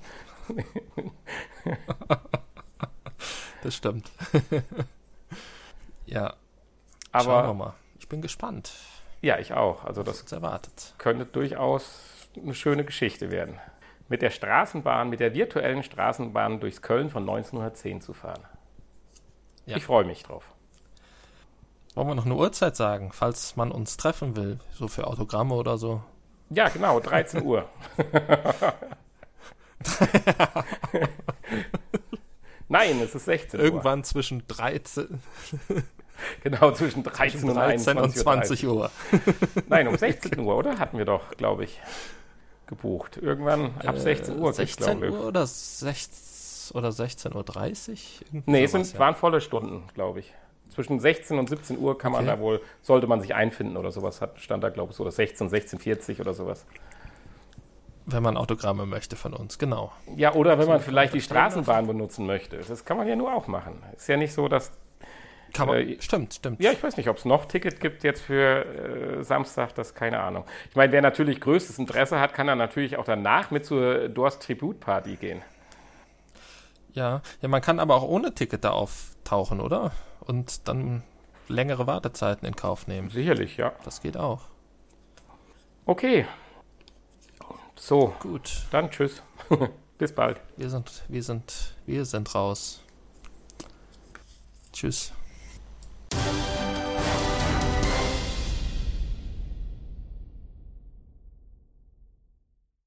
[LAUGHS] Das stimmt. [LAUGHS] ja, schauen wir Aber mal. Ich bin gespannt, ja, ich auch. Also das könnte durchaus eine schöne Geschichte werden. Mit der Straßenbahn, mit der virtuellen Straßenbahn durchs Köln von 1910 zu fahren. Ja. Ich freue mich drauf. Wollen wir noch eine Uhrzeit sagen, falls man uns treffen will, so für Autogramme oder so? Ja, genau, 13 Uhr. [LAUGHS] [LAUGHS] Nein, es ist 16 Uhr. Irgendwann zwischen 13, [LAUGHS] Genau, zwischen 13, zwischen und 13 und 20 Uhr. [LAUGHS] Nein, um [LAUGHS] 16 Uhr, oder? Hatten wir doch, glaube ich, gebucht. Irgendwann ab 16 Uhr, gibt's, 16 glaube ich. Uhr oder, 16, oder 16.30 Uhr? Nee, es sind, waren volle Stunden, glaube ich. Zwischen 16 und 17 Uhr kann man Okay. da wohl, sollte man sich einfinden oder sowas, stand da, glaube ich, so, oder 16, 16, oder sowas. Wenn man Autogramme möchte von uns, genau. Ja, oder wenn man vielleicht die Straßenbahn benutzen möchte. Das kann man ja nur auch machen. Ist ja nicht so, dass, Kann man, Äh, stimmt, stimmt. ja, ich weiß nicht, ob es noch Ticket gibt jetzt für äh, Samstag, das keine Ahnung. Ich meine, wer natürlich größtes Interesse hat, kann dann natürlich auch danach mit zur Dorst Tribute Party gehen. Ja, ja, man kann aber auch ohne Ticket da auftauchen, oder? Und dann längere Wartezeiten in Kauf nehmen. Sicherlich, ja. Das geht auch. Okay. So, Gut, dann tschüss. [LAUGHS] Bis bald. wir sind, wir sind, wir sind raus. Tschüss.